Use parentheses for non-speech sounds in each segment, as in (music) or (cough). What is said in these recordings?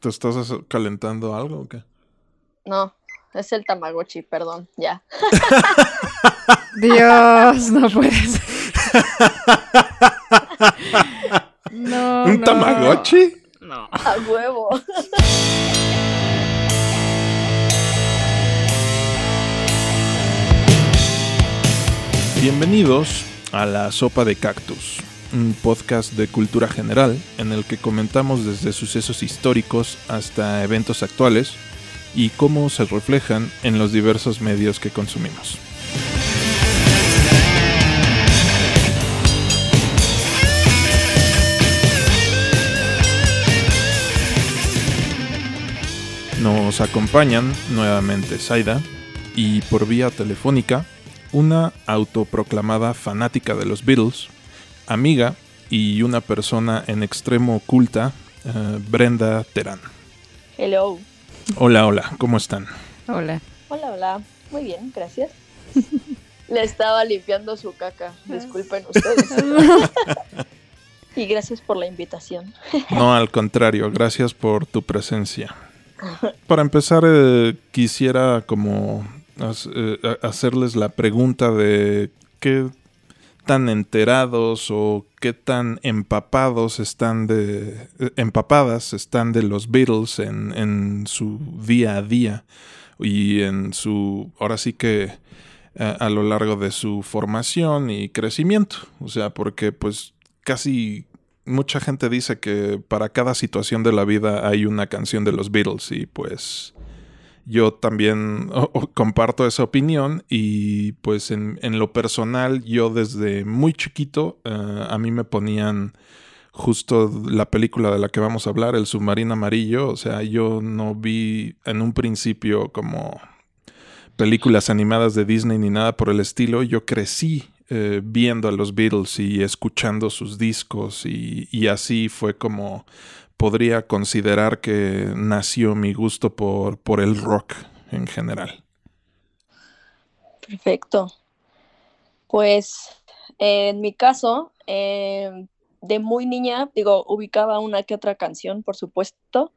¿Te estás calentando algo o qué? No, es el Tamagotchi, perdón, ya. (laughs) Dios, no puedes. (laughs) no. ¿Un Tamagotchi? No. A huevo. Bienvenidos a La Sopa de Cactus, un podcast de cultura general en el que comentamos desde sucesos históricos hasta eventos actuales y cómo se reflejan en los diversos medios que consumimos. Nos acompañan nuevamente Zaida y por vía telefónica una autoproclamada fanática de los Beatles, amiga y una persona en extremo oculta, eh, Brenda Terán. Hello. Hola, hola, ¿cómo están? Hola. Hola, hola. Muy bien, gracias. (laughs) Le estaba limpiando su caca. Disculpen ustedes. (laughs) y gracias por la invitación. (laughs) No, al contrario, gracias por tu presencia. Para empezar, eh, quisiera como eh, hacerles la pregunta de qué tan enterados o qué tan empapados están de empapadas están de los Beatles en, en su día a día y en su ahora sí que a lo largo de su formación y crecimiento. O sea porque pues casi mucha gente dice que para cada situación de la vida hay una canción de los Beatles y pues yo también (laughs) comparto esa opinión y pues en, lo personal yo desde muy chiquito eh, a mí me ponían justo la película de la que vamos a hablar, El submarino amarillo, o sea, yo no vi en un principio como películas animadas de Disney ni nada por el estilo, yo crecí eh, viendo a los Beatles y escuchando sus discos y, así fue como podría considerar que nació mi gusto por, por el rock en general. Perfecto. Pues en mi caso, em, de muy niña, digo, ubicaba una que otra canción, por supuesto,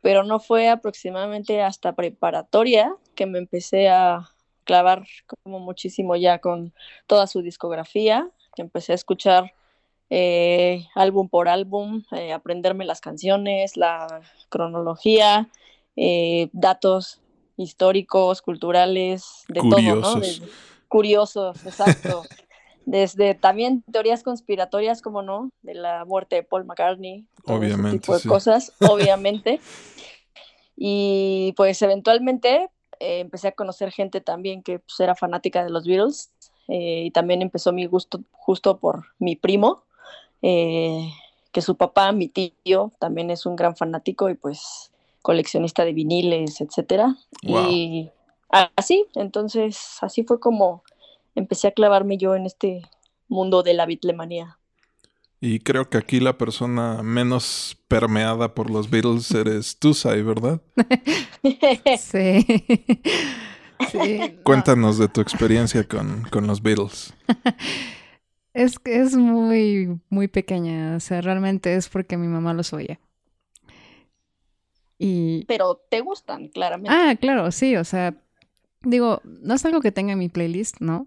pero no fue aproximadamente hasta preparatoria que me empecé a clavar como muchísimo ya con toda su discografía, que empecé a escuchar eh, álbum por álbum, eh, aprenderme las canciones, la cronología, eh, datos históricos, culturales, de todo, ¿no? curiosos, exacto. (laughs) Desde también teorías conspiratorias, como no, de la muerte de Paul McCartney, obviamente, tipo de cosas, (laughs) obviamente. Y pues eventualmente eh, empecé a conocer gente también que pues, era fanática de los Beatles eh, y también empezó mi gusto justo por mi primo, eh, que su papá, mi tío, también es un gran fanático y pues coleccionista de viniles, etcétera. Y así, entonces así fue como empecé a clavarme yo en este mundo de la bitlemanía. Y creo que aquí la persona menos permeada por los Beatles eres tú, Sai, ¿verdad? (laughs) sí. Cuéntanos de tu experiencia con, los Beatles. (laughs) Es que es muy, muy pequeña. O sea, realmente es porque mi mamá los oía. Y... Pero te gustan, claramente. Ah, claro, sí. O sea, digo, no es algo que tenga en mi playlist, ¿no?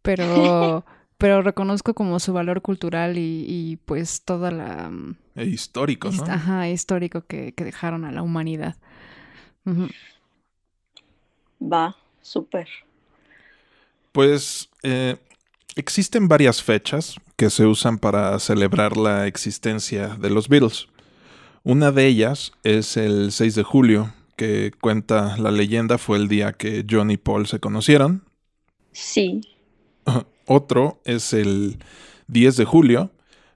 Pero (laughs) pero reconozco como su valor cultural y, pues toda la... Mm, e histórico, ¿no? Ajá, histórico que, dejaron a la humanidad. Va, súper. Pues eh, existen varias fechas que se usan para celebrar la existencia de los Beatles. Una de ellas es el 6 de julio, que cuenta la leyenda fue el día que John y Paul se conocieron. Sí. (laughs) Otro es el 10 de julio,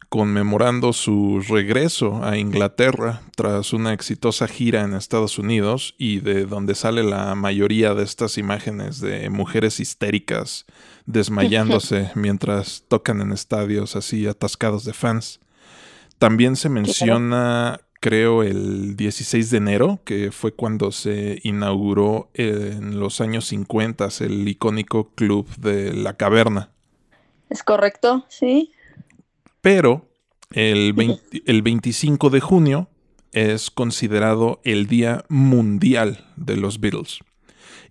conmemorando su regreso a Inglaterra tras una exitosa gira en Estados Unidos y de donde sale la mayoría de estas imágenes de mujeres histéricas desmayándose (laughs) mientras tocan en estadios así atascados de fans. También se menciona, creo, el 16 de enero, que fue cuando se inauguró en los años 50 el icónico Club de la Caverna. Es correcto, sí. Pero el, el 25 de junio es considerado el Día Mundial de los Beatles.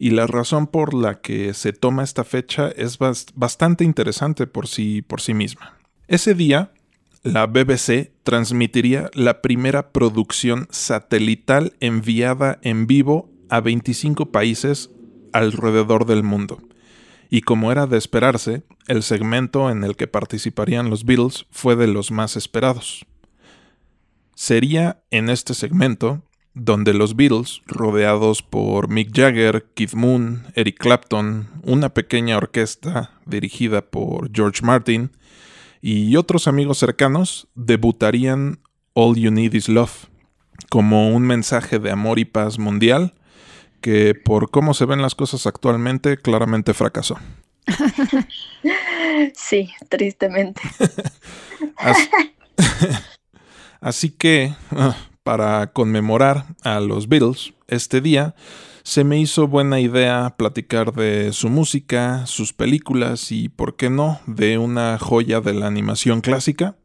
Y la razón por la que se toma esta fecha es bastante interesante por sí, por sí misma. Ese día, la BBC transmitiría la primera producción satelital enviada en vivo a 25 países alrededor del mundo. Y como era de esperarse, el segmento en el que participarían los Beatles fue de los más esperados. Sería en este segmento donde los Beatles, rodeados por Mick Jagger, Keith Moon, Eric Clapton, una pequeña orquesta dirigida por George Martin y otros amigos cercanos, debutarían All You Need Is Love como un mensaje de amor y paz mundial que por cómo se ven las cosas actualmente claramente fracasó. (laughs) Sí, tristemente. (laughs) (laughs) Así que, ah, para conmemorar a los Beatles este día, se me hizo buena idea platicar de su música, sus películas y, por qué no, de una joya de la animación clásica,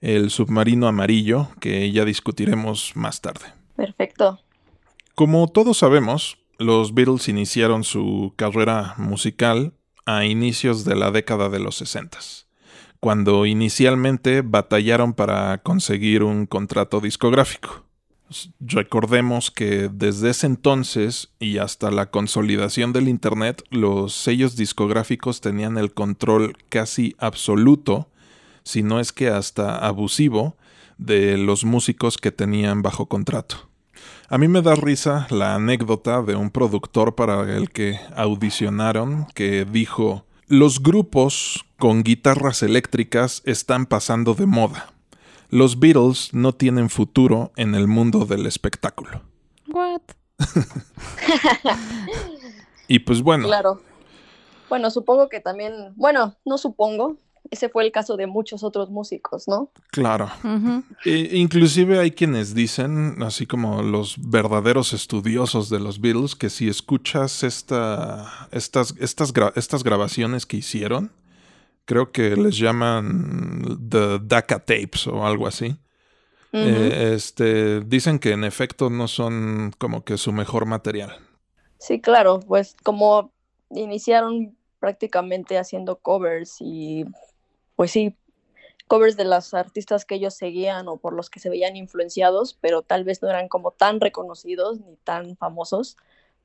el submarino amarillo, que ya discutiremos más tarde. Perfecto. Como todos sabemos, los Beatles iniciaron su carrera musical a inicios de la década de los 60 cuando inicialmente batallaron para conseguir un contrato discográfico. Recordemos que desde ese entonces y hasta la consolidación del Internet, los sellos discográficos tenían el control casi absoluto, si no es que hasta abusivo, de los músicos que tenían bajo contrato. A mí me da risa la anécdota de un productor para el que audicionaron que dijo, los grupos con guitarras eléctricas están pasando de moda. Los Beatles no tienen futuro en el mundo del espectáculo. What? (laughs) y pues bueno. Claro. Bueno, supongo que también, bueno, no supongo, ese fue el caso de muchos otros músicos, ¿no? Claro. e inclusive hay quienes dicen, así como los verdaderos estudiosos de los Beatles, que si escuchas esta, estas, estas, estas grabaciones que hicieron, creo que les llaman The DACA Tapes o algo así. Eh, este, dicen que en efecto no son como que su mejor material. Sí, claro, pues como iniciaron prácticamente haciendo covers y pues sí, covers de las artistas que ellos seguían o por los que se veían influenciados, pero tal vez no eran como tan reconocidos ni tan famosos,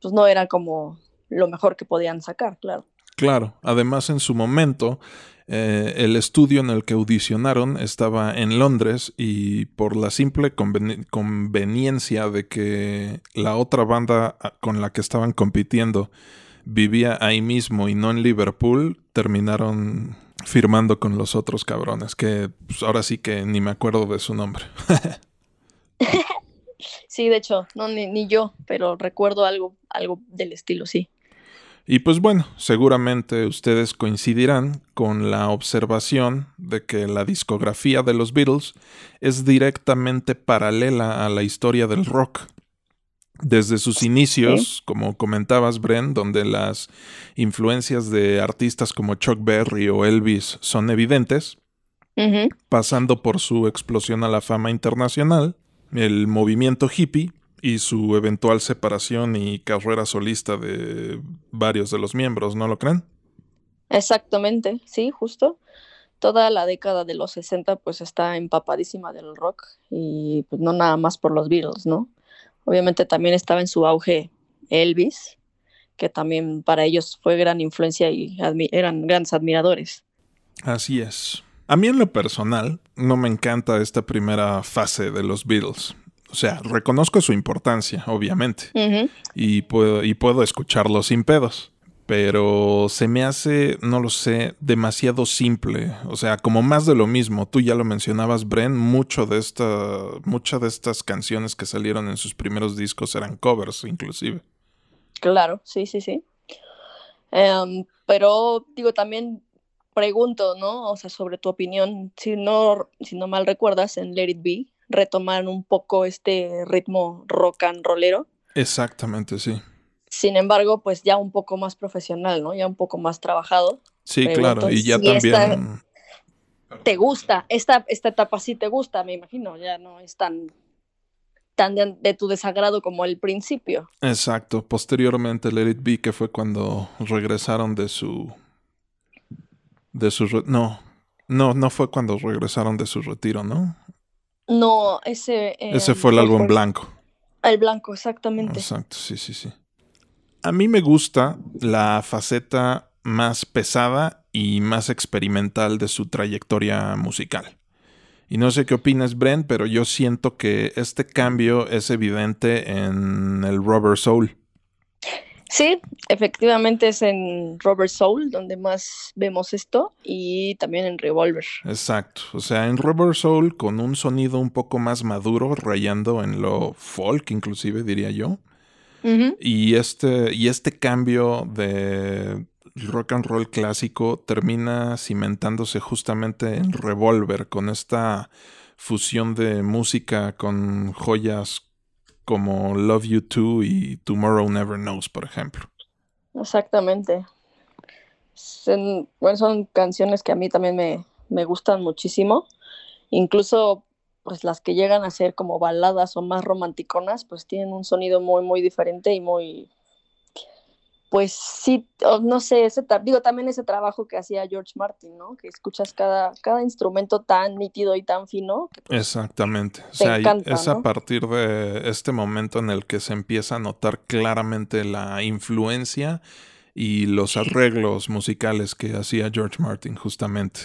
pues no era como lo mejor que podían sacar, claro. Claro, además en su momento eh, el estudio en el que audicionaron estaba en Londres y por la simple conveniencia de que la otra banda ah, con la que estaban compitiendo vivía ahí mismo y no en Liverpool, terminaron firmando con los otros cabrones, que pues, ahora sí que ni me acuerdo de su nombre. (laughs) sí, de hecho, no ni, yo, pero recuerdo algo, algo del estilo, sí. Y pues bueno, seguramente ustedes coincidirán con la observación de que la discografía de los Beatles es directamente paralela a la historia del rock desde sus inicios, como comentabas, Bren, donde las influencias de artistas como Chuck Berry o Elvis son evidentes, pasando por su explosión a la fama internacional, el movimiento hippie y su eventual separación y carrera solista de varios de los miembros, ¿no lo creen? Exactamente, sí, justo. Toda la década de los 60 pues está empapadísima del rock y pues no nada más por los Beatles, ¿no? Obviamente también estaba en su auge Elvis, que también para ellos fue gran influencia y eran grandes admiradores. Así es. A mí en lo personal no me encanta esta primera fase de los Beatles. O sea, reconozco su importancia, obviamente, y, puedo, y puedo escucharlo sin pedos pero se me hace, no lo sé, demasiado simple. O sea, como más de lo mismo. Tú ya lo mencionabas, Bren, mucho de esta, muchas de estas canciones que salieron en sus primeros discos eran covers, inclusive. Claro, sí, sí, sí. Em, pero digo, también pregunto, ¿no? O sea, sobre tu opinión, si no, si no mal recuerdas, en Let It Be retomaron un poco este ritmo rock and rollero. Exactamente, sí. Sin embargo, pues ya un poco más profesional, ¿no? Ya un poco más trabajado. Sí, claro, y ya también... te gusta, esta, esta etapa sí te gusta, me imagino, ya no es tan tan de, tu desagrado como el principio. Exacto. Posteriormente, Let It Be, que fue cuando regresaron de su. de su. no. No, no fue cuando regresaron de su retiro, ¿no? No, ese. ese fue el álbum blanco. El blanco, exactamente. Exacto, sí, sí, sí. A mí me gusta la faceta más pesada y más experimental de su trayectoria musical. Y no sé qué opinas, Brent, pero yo siento que este cambio es evidente en el Rubber Soul. Sí, efectivamente es en Rubber Soul donde más vemos esto y también en Revolver. Exacto, o sea, en Rubber Soul con un sonido un poco más maduro, rayando en lo folk inclusive diría yo. Y, este, y este cambio de rock and roll clásico termina cimentándose justamente en Revolver, con esta fusión de música con joyas como Love You Too y Tomorrow Never Knows, por ejemplo. Exactamente. Son, bueno, son canciones que a mí también me, me gustan muchísimo. Incluso pues las que llegan a ser como baladas o más romanticonas, pues tienen un sonido muy, muy diferente y muy, pues sí, no sé, ese digo también ese trabajo que hacía George Martin, ¿no? Que escuchas cada, cada instrumento tan nítido y tan fino. Pues, Exactamente. O sea, es a partir de este momento en el que se empieza a notar claramente la influencia y los arreglos musicales que hacía George Martin, justamente.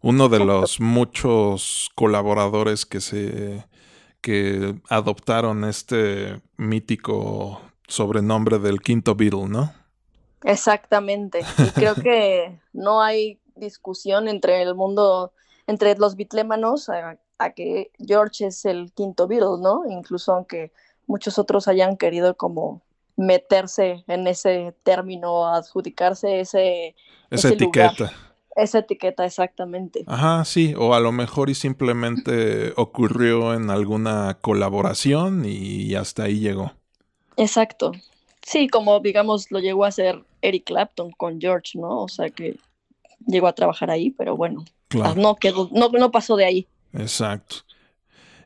Uno de los muchos colaboradores que se que adoptaron este mítico sobrenombre del quinto Beatle, ¿no? Exactamente. Y creo (laughs) que no hay discusión entre el mundo, entre los bitlémanos, a, que George es el quinto Beatle, ¿no? Incluso aunque muchos otros hayan querido como meterse en ese término, adjudicarse ese... Esa etiqueta. Esa etiqueta, exactamente. Ajá, sí, o a lo mejor y simplemente ocurrió en alguna colaboración y hasta ahí llegó. Exacto. Sí, como digamos lo llegó a hacer Eric Clapton con George, ¿no? O sea que llegó a trabajar ahí, pero bueno, no, quedó, no, no pasó de ahí. Exacto.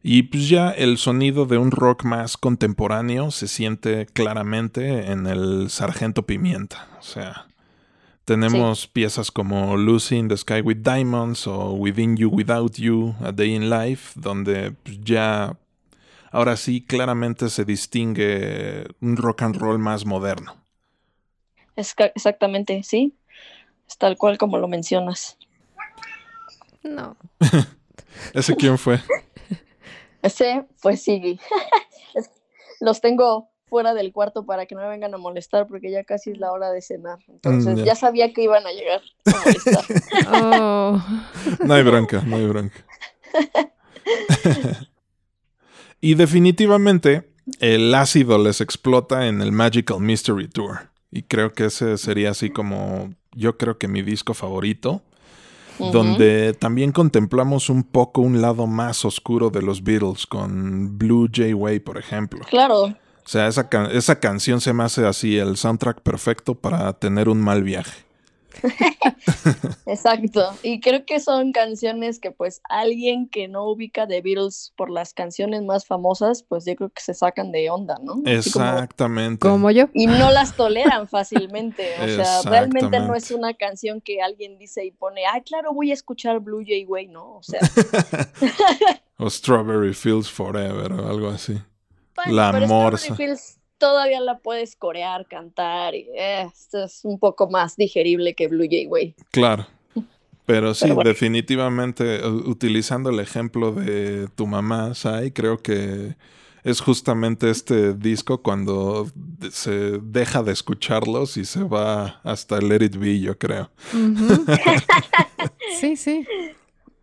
Y pues ya el sonido de un rock más contemporáneo se siente claramente en el Sargento Pimienta. O sea, tenemos piezas como Lucy in the Sky with Diamonds o Within You Without You, A Day in Life, donde pues, ya ahora sí claramente se distingue un rock and roll más moderno. Es exactamente, sí. Es tal cual como lo mencionas. No. (laughs) ¿Ese quién fue? (laughs) Ese, pues sí. (laughs) Los tengo fuera del cuarto para que no me vengan a molestar porque ya casi es la hora de cenar. Entonces mm, ya. sabía que iban a llegar a molestar. (laughs) Oh. (laughs) No hay bronca, no hay bronca. y definitivamente el ácido les explota en el Magical Mystery Tour. Y creo que ese sería así como, yo creo que mi disco favorito, donde también contemplamos un poco un lado más oscuro de los Beatles, con Blue Jay Way, por ejemplo. Claro. O sea, esa, esa canción se me hace así el soundtrack perfecto para tener un mal viaje. (laughs) Exacto. Y creo que son canciones que pues alguien que no ubica de Beatles por las canciones más famosas, pues yo creo que se sacan de onda, ¿no? Exactamente. Como, yo. Y no las toleran fácilmente. O sea, (laughs) realmente no es una canción que alguien dice y pone, ah, claro, voy a escuchar Blue Jay Way, ¿no? O sea. (laughs) o Strawberry Fields Forever o algo así. la morsa todavía la puedes corear, cantar, y eh, esto es un poco más digerible que Blue Jay Way. Claro. Pero sí, definitivamente, utilizando el ejemplo de tu mamá, Sai, creo que es justamente este disco cuando se deja de escucharlos y se va hasta Let It Be, yo creo. (laughs) sí, sí.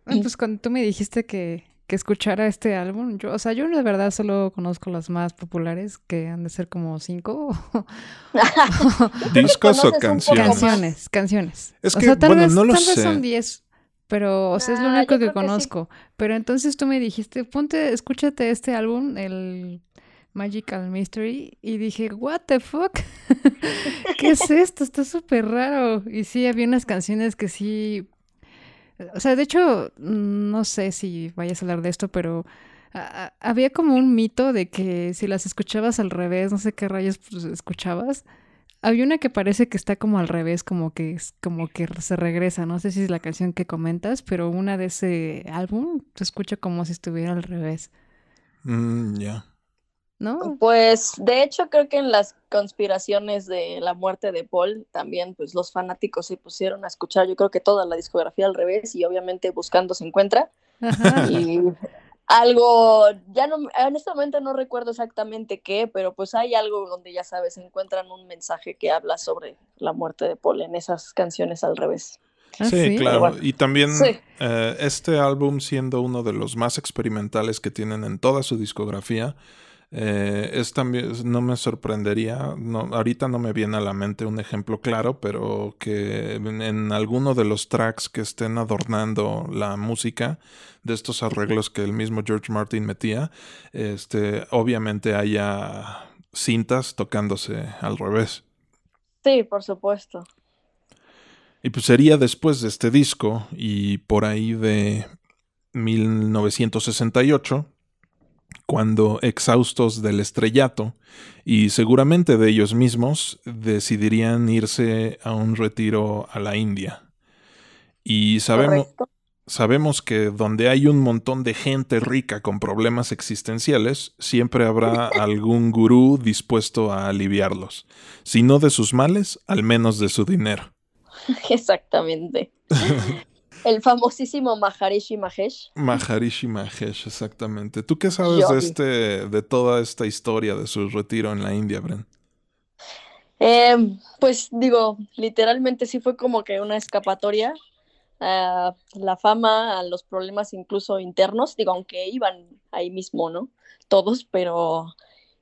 Pues cuando tú me dijiste que que escuchara este álbum. Yo, o sea, yo de verdad solo conozco las más populares, que han de ser como cinco. (laughs) ¿Discos o canciones? Canciones, canciones. Es que, tal vez, no lo tal vez son diez, pero o sea, es lo ah, único que conozco. Pero entonces tú me dijiste, ponte, escúchate este álbum, el Magical Mystery, y dije, what the fuck, (laughs) ¿qué es esto? Está súper raro. Y sí, había unas canciones que sí O sea, de hecho, no sé si vayas a hablar de esto, pero había como un mito de que si las escuchabas al revés, no sé qué rayos pues, escuchabas. Había una que parece que está como al revés, como que como que se regresa. No sé si es la canción que comentas, pero una de ese álbum se escucha como si estuviera al revés. Mm, ya. ¿No? Pues de hecho creo que en las conspiraciones de la muerte de Paul también pues los fanáticos se pusieron a escuchar yo creo que toda la discografía al revés y obviamente buscando se encuentra. Y algo, ya no, en este momento no recuerdo exactamente qué, pero pues hay algo donde ya sabes, encuentran un mensaje que habla sobre la muerte de Paul en esas canciones al revés. Ah, sí, claro. y también eh, este álbum siendo uno de los más experimentales que tienen en toda su discografía, eh, es también, no me sorprendería, no, ahorita no me viene a la mente un ejemplo claro, pero que en, alguno de los tracks que estén adornando la música de estos arreglos que el mismo George Martin metía, este, obviamente haya cintas tocándose al revés. Sí, por supuesto. Y pues sería después de este disco y por ahí de 1968 cuando, exhaustos del estrellato y seguramente de ellos mismos, decidirían irse a un retiro a la India. Y sabemos, sabemos que donde hay un montón de gente rica con problemas existenciales, siempre habrá (laughs) algún gurú dispuesto a aliviarlos. Si no de sus males, al menos de su dinero. Exactamente. (laughs) El famosísimo Maharishi Mahesh. Maharishi Mahesh, exactamente. ¿Tú qué sabes de este, de toda esta historia de su retiro en la India, Bren? Em, pues digo, literalmente sí fue como que una escapatoria a la fama, a los problemas incluso internos, digo, aunque iban ahí mismo, ¿no? Todos, pero,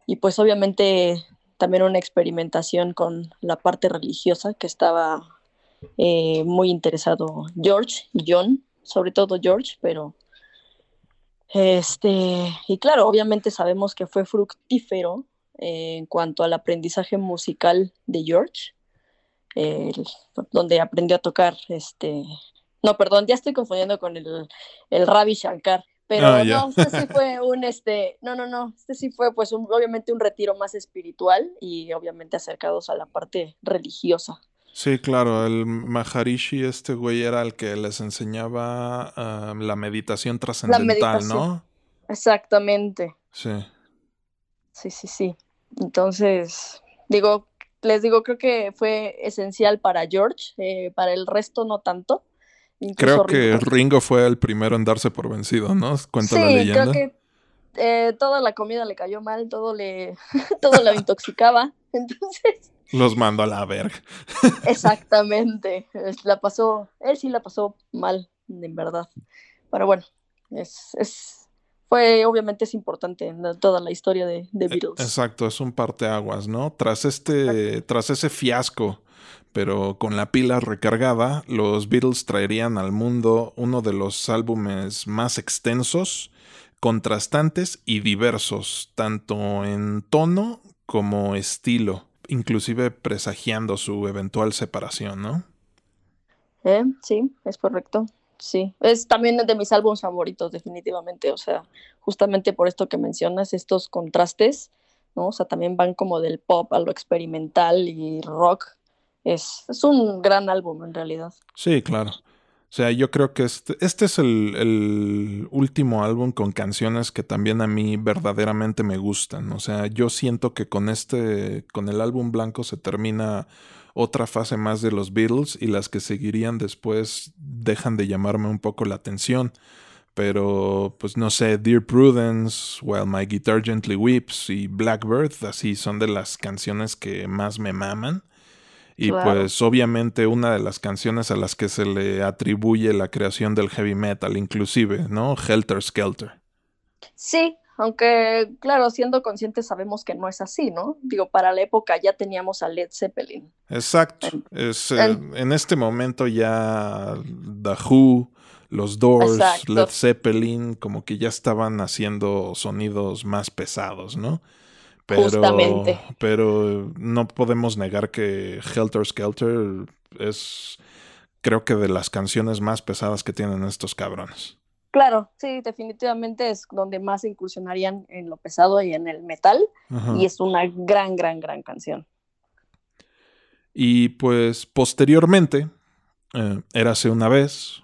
y pues obviamente también una experimentación con la parte religiosa que estaba eh, muy interesado George y John, sobre todo George, pero este, y claro, obviamente sabemos que fue fructífero eh, en cuanto al aprendizaje musical de George, donde aprendió a tocar este, no, perdón, ya estoy confundiendo con el, el Ravi Shankar, pero ah, no, este sí fue un, este, no, no, no, este sí fue pues obviamente un retiro más espiritual y obviamente acercados a la parte religiosa. Sí, claro, el Maharishi, este güey era el que les enseñaba ah, la meditación trascendental, ¿no? Exactamente. Sí. Sí, sí, sí. Entonces, digo, les digo, creo que fue esencial para George, eh, para el resto no tanto. creo que Ringo. fue el primero en darse por vencido, ¿no? Cuenta la leyenda. Creo que eh, toda la comida le cayó mal, todo le, (laughs) todo lo intoxicaba. (laughs) Entonces, los mando a la verga. (laughs) Exactamente. La pasó, él sí la pasó mal, en verdad. Pero bueno, es, es fue obviamente es importante en toda la historia de, de e, Beatles. Exacto, es un parteaguas, ¿no? Tras este, tras ese fiasco, pero con la pila recargada, los Beatles traerían al mundo uno de los álbumes más extensos, contrastantes y diversos, tanto en tono como estilo inclusive presagiando su eventual separación, ¿no? Eh, sí, es correcto. Sí, es también de mis álbumes favoritos, definitivamente. O sea, justamente por esto que mencionas, estos contrastes, ¿no? O sea, también van como del pop a lo experimental y rock. Es, es un gran álbum en realidad. Sí, claro. O sea, yo creo que este, este es el, el, último álbum con canciones que también a mí verdaderamente me gustan. O sea, yo siento que con este, con el álbum blanco se termina otra fase más de los Beatles y las que seguirían después dejan de llamarme un poco la atención. Pero, pues no sé, Dear Prudence, While My Guitar Gently Weeps y Blackbird, así son de las canciones que más me maman. Y pues obviamente una de las canciones a las que se le atribuye la creación del heavy metal, inclusive, ¿no? Helter Skelter. Sí, aunque claro, siendo conscientes sabemos que no es así, ¿no? Digo, para la época ya teníamos a Led Zeppelin. Exacto. Es, eh, en este momento ya The Who, los Doors, Led Zeppelin, como que ya estaban haciendo sonidos más pesados, ¿no? Pero, Pero no podemos negar que Helter Skelter es creo que de las canciones más pesadas que tienen estos cabrones. Claro, sí, definitivamente es donde más incursionarían en lo pesado y en el metal. Y es una gran, gran, gran canción. Y pues posteriormente, eh, érase una vez,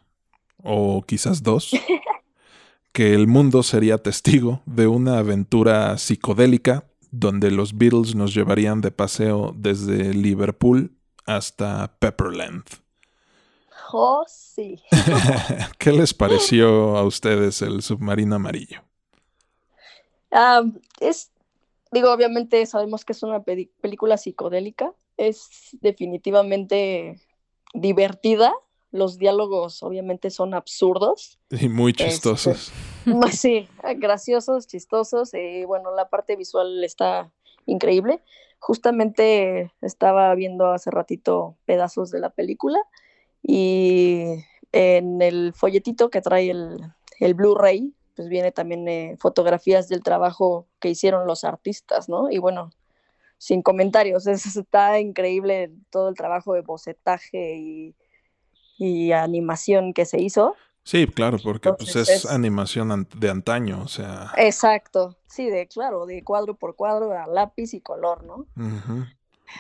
o quizás dos, (laughs) que el mundo sería testigo de una aventura psicodélica donde los Beatles nos llevarían de paseo desde Liverpool hasta Pepperland. Oh, sí. (laughs) (laughs) ¿Qué les pareció a ustedes el submarino amarillo? Es, digo, obviamente sabemos que es una película psicodélica. Es definitivamente divertida. Los diálogos obviamente son absurdos. Y muy este, chistosos. (laughs) sí, graciosos, chistosos. Y bueno, la parte visual está increíble. Justamente estaba viendo hace ratito pedazos de la película y en el folletito que trae el, el Blu-ray, pues viene también eh, fotografías del trabajo que hicieron los artistas, ¿no? Y bueno, sin comentarios, (laughs) está increíble todo el trabajo de bocetaje y, y animación que se hizo. Sí, claro, porque pues es, animación de antaño, o sea. Exacto, sí, de claro, de cuadro por cuadro, a lápiz y color, ¿no?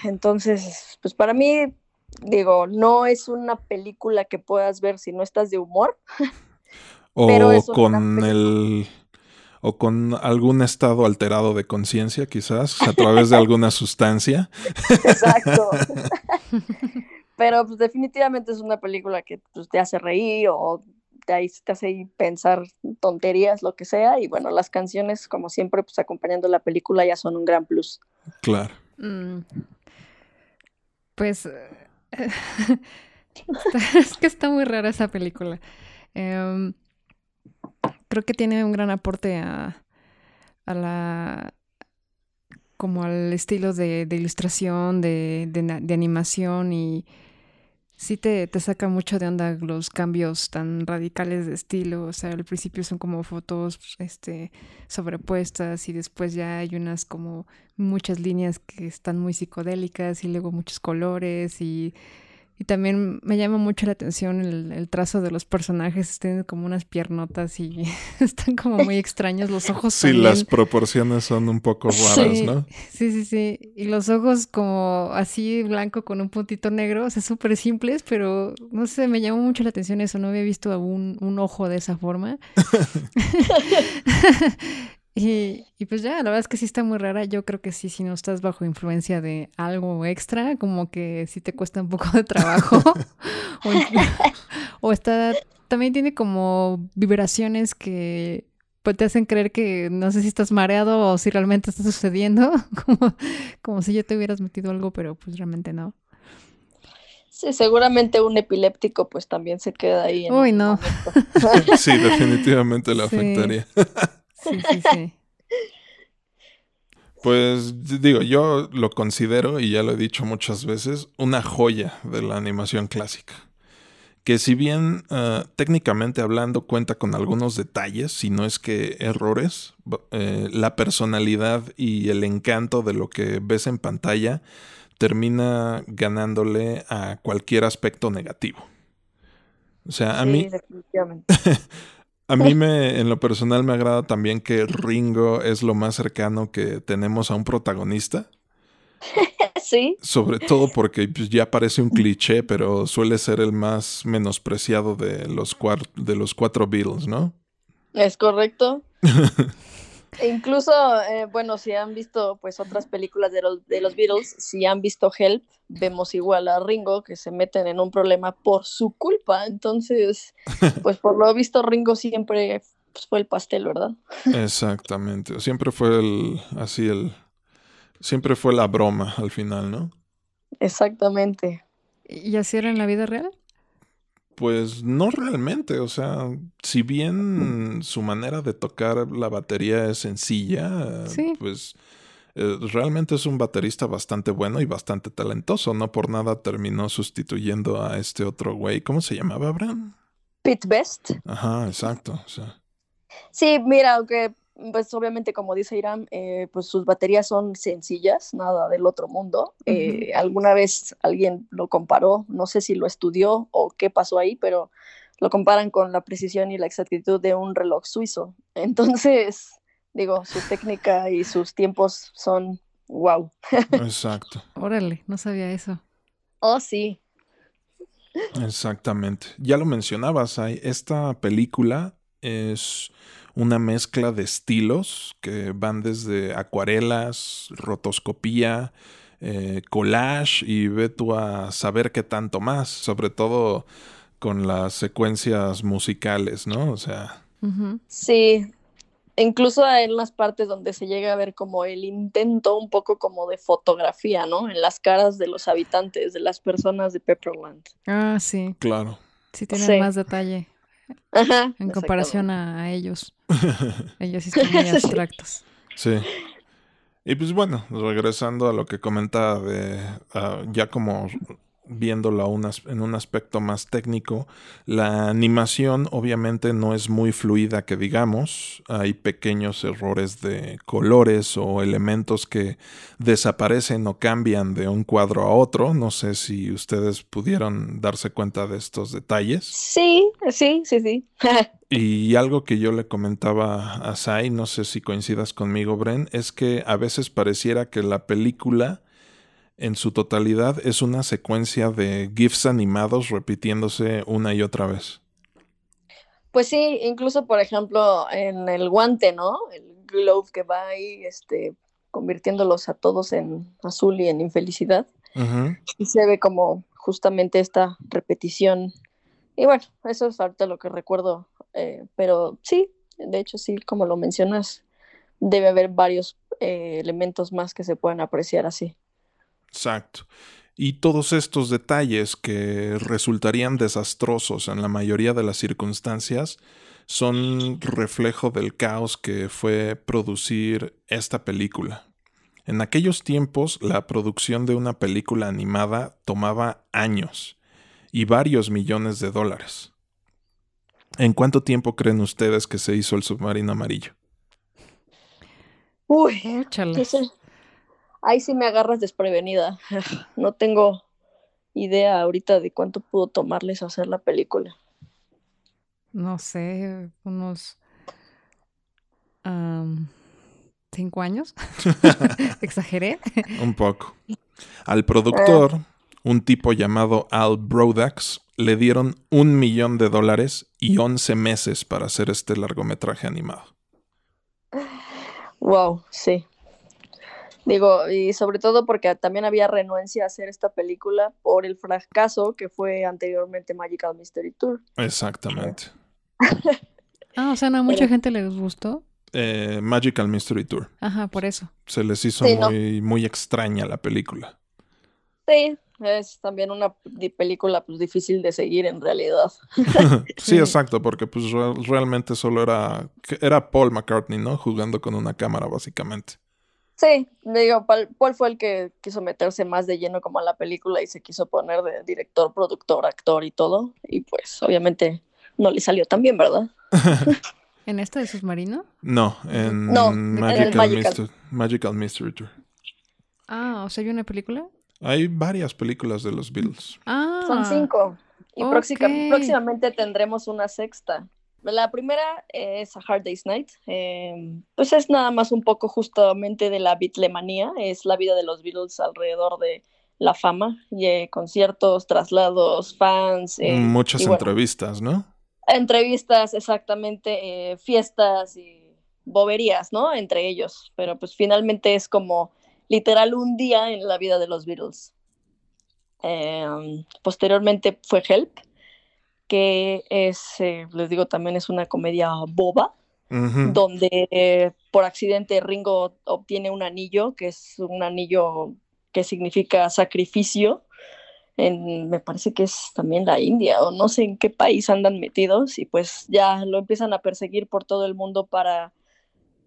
Entonces, pues para mí digo, no es una película que puedas ver si no estás de humor. (laughs) o con el o con algún estado alterado de conciencia, quizás, a través de alguna sustancia. (laughs) Exacto. (laughs) Pero pues, definitivamente es una película que pues, te hace reír o te, te hace pensar tonterías, lo que sea. Y bueno, las canciones, como siempre, pues acompañando la película ya son un gran plus. Claro. Mm. Pues (laughs) es que está muy rara esa película. Em, creo que tiene un gran aporte a, a la como al estilo de, ilustración, de, de, animación y sí te, te, saca mucho de onda los cambios tan radicales de estilo. O sea, al principio son como fotos este, sobrepuestas y después ya hay unas como muchas líneas que están muy psicodélicas y luego muchos colores y y también me llama mucho la atención el, trazo de los personajes. Tienen como unas piernotas y (laughs) están como muy extraños. Los ojos Sí, las proporciones son un poco raras, ¿no? Sí, sí, sí. Y los ojos como así blanco con un puntito negro. O sea, súper simples, pero no sé, me llamó mucho la atención eso. No había visto aún un ojo de esa forma. (laughs) (laughs) Y, pues ya, la verdad es que sí está muy rara. Yo creo que sí, si no estás bajo influencia de algo extra, como que sí te cuesta un poco de trabajo. (laughs) o, está, también tiene como vibraciones que pues, te hacen creer que no sé si estás mareado o si realmente está sucediendo, (laughs) como, como si ya te hubieras metido algo, pero pues realmente no. Sí, seguramente un epiléptico pues también se queda ahí. Uy, no. (laughs) sí, definitivamente le afectaría. Sí, sí, sí. (laughs) Pues digo, yo lo considero, y ya lo he dicho muchas veces, una joya de la animación clásica. Que si bien eh, técnicamente hablando cuenta con algunos detalles, si no es que errores, eh, la personalidad y el encanto de lo que ves en pantalla termina ganándole a cualquier aspecto negativo. O sea, a mí. (laughs) A mí me, en lo personal, me agrada también que Ringo es lo más cercano que tenemos a un protagonista. (laughs) Sí. Sobre todo porque pues, ya parece un cliché, pero suele ser el más menospreciado de los, de los cuatro Beatles, ¿no? Es correcto. (laughs) E incluso, eh, bueno, si han visto pues otras películas de los, de los Beatles, si han visto Help, vemos igual a Ringo que se meten en un problema por su culpa. Entonces, (laughs) pues por lo visto Ringo siempre pues, fue el pastel, ¿verdad? Exactamente. Siempre fue el, así el, siempre fue la broma al final, ¿no? Exactamente. ¿Y así era en la vida real? Pues no realmente, o sea, si bien su manera de tocar la batería es sencilla, pues eh, realmente es un baterista bastante bueno y bastante talentoso. No por nada terminó sustituyendo a este otro güey. ¿Cómo se llamaba, Abraham? Pete Best. Ajá, exacto. Sí, mira, aunque pues obviamente como dice Irán, eh, pues sus baterías son sencillas, nada del otro mundo. Eh, alguna vez alguien lo comparó, no sé si lo estudió o qué pasó ahí, pero lo comparan con la precisión y la exactitud de un reloj suizo. (laughs) Entonces, digo, su técnica y sus tiempos son wow. Exacto. Órale, no sabía eso. Oh, sí. Exactamente. Ya lo mencionabas, esta película es una mezcla de estilos que van desde acuarelas, rotoscopía, eh, collage y ve tú a saber qué tanto más, sobre todo con las secuencias musicales, ¿no? O sea. Sí, incluso en las partes donde se llega a ver como el intento un poco como de fotografía, ¿no? En las caras de los habitantes, de las personas de Pepperland. Ah, sí. Claro. Sí, tienen más detalle. Ajá, en comparación a, ellos. (laughs) ellos sí están muy abstractos. Sí. Y pues bueno, regresando a lo que comentaba de ah, ya como viéndolo en un aspecto más técnico, la animación obviamente no es muy fluida que digamos, hay pequeños errores de colores o elementos que desaparecen o cambian de un cuadro a otro, no sé si ustedes pudieron darse cuenta de estos detalles. Sí, sí, sí, sí. (laughs) y algo que yo le comentaba a Sai, no sé si coincidas conmigo, Bren, es que a veces pareciera que la película en su totalidad es una secuencia de GIFs animados repitiéndose una y otra vez. Pues sí, incluso por ejemplo en el guante, ¿no? El glove que va ahí, este, convirtiéndolos a todos en azul y en infelicidad. Y se ve como justamente esta repetición. Y bueno, eso es ahorita lo que recuerdo. Eh, pero sí, de hecho sí, como lo mencionas, debe haber varios eh, elementos más que se puedan apreciar así. Exacto. Y todos estos detalles que resultarían desastrosos en la mayoría de las circunstancias son reflejo del caos que fue producir esta película. En aquellos tiempos la producción de una película animada tomaba años y varios millones de dólares. ¿En cuánto tiempo creen ustedes que se hizo el submarino amarillo? Uy, ahí sí me agarras desprevenida. (laughs) No tengo idea ahorita de cuánto pudo tomarles hacer la película. No sé, unos cinco años. (laughs) ¿Exageré? un poco. Al productor, ah. un tipo llamado Al Brodax, le dieron un millón de dólares y once meses para hacer este largometraje animado. Wow, sí. Digo, y sobre todo porque también había renuencia a hacer esta película por el fracaso que fue anteriormente Magical Mystery Tour. Exactamente. (laughs) ah, o sea, no a mucha gente les gustó. Eh, Magical Mystery Tour. Ajá, por eso. Se les hizo muy, muy extraña la película. Sí, es también una película pues difícil de seguir en realidad. (laughs) sí, exacto, porque pues realmente solo era era Paul McCartney, ¿no? Jugando con una cámara básicamente. Sí, digo, Paul fue el que quiso meterse más de lleno como a la película y se quiso poner de director, productor, actor y todo. Y pues obviamente no le salió tan bien, ¿verdad? (laughs) ¿En esta de Submarino? No, en Magical, Mystery Tour. Ah, o sea, ¿hay una película? Hay varias películas de los Beatles. Ah, Son cinco. Y próximamente tendremos una sexta. La primera es A Hard Day's Night. Em, pues es nada más un poco justamente de la bitlemanía. Es la vida de los Beatles alrededor de la fama, y, eh, conciertos, traslados, fans. Eh, Muchas entrevistas, ¿no? Entrevistas, exactamente, eh, fiestas y boberías, ¿no? Entre ellos. Pero pues finalmente es como literal un día en la vida de los Beatles. Em, posteriormente fue Help que es, eh, les digo, también es una comedia boba, donde eh, por accidente Ringo obtiene un anillo, que es un anillo que significa sacrificio. En, me parece que es también la India o no sé en qué país andan metidos y pues ya lo empiezan a perseguir por todo el mundo para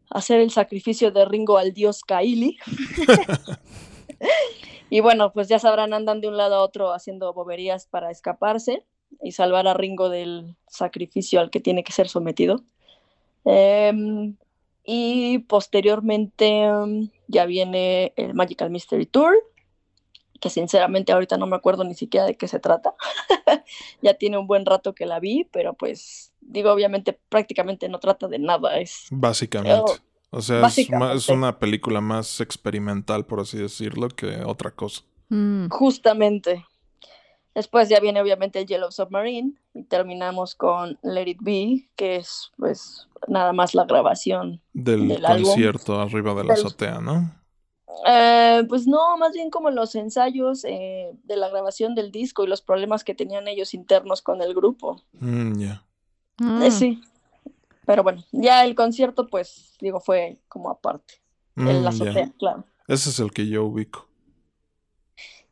hacer el sacrificio de Ringo al dios Kaili. (laughs) (laughs) y bueno, pues ya sabrán, andan de un lado a otro haciendo boberías para escaparse y salvar a Ringo del sacrificio al que tiene que ser sometido. Em, Y posteriormente um, ya viene el Magical Mystery Tour, que sinceramente ahorita no me acuerdo ni siquiera de qué se trata. (laughs) ya tiene un buen rato que la vi, pero pues digo, obviamente prácticamente no trata de nada. Es, Básicamente. o sea, es, una película más experimental, por así decirlo, que otra cosa. Mm. Justamente. Después ya viene obviamente el Yellow Submarine y terminamos con Let It Be, que es pues nada más la grabación del, concierto arriba de la azotea, ¿no? Eh, pues no, más bien como los ensayos eh, de la grabación del disco y los problemas que tenían ellos internos con el grupo. Mm, ya. Eh, sí. Pero bueno, ya el concierto, pues, digo, fue como aparte. en la mm, azotea, claro. Ese es el que yo ubico.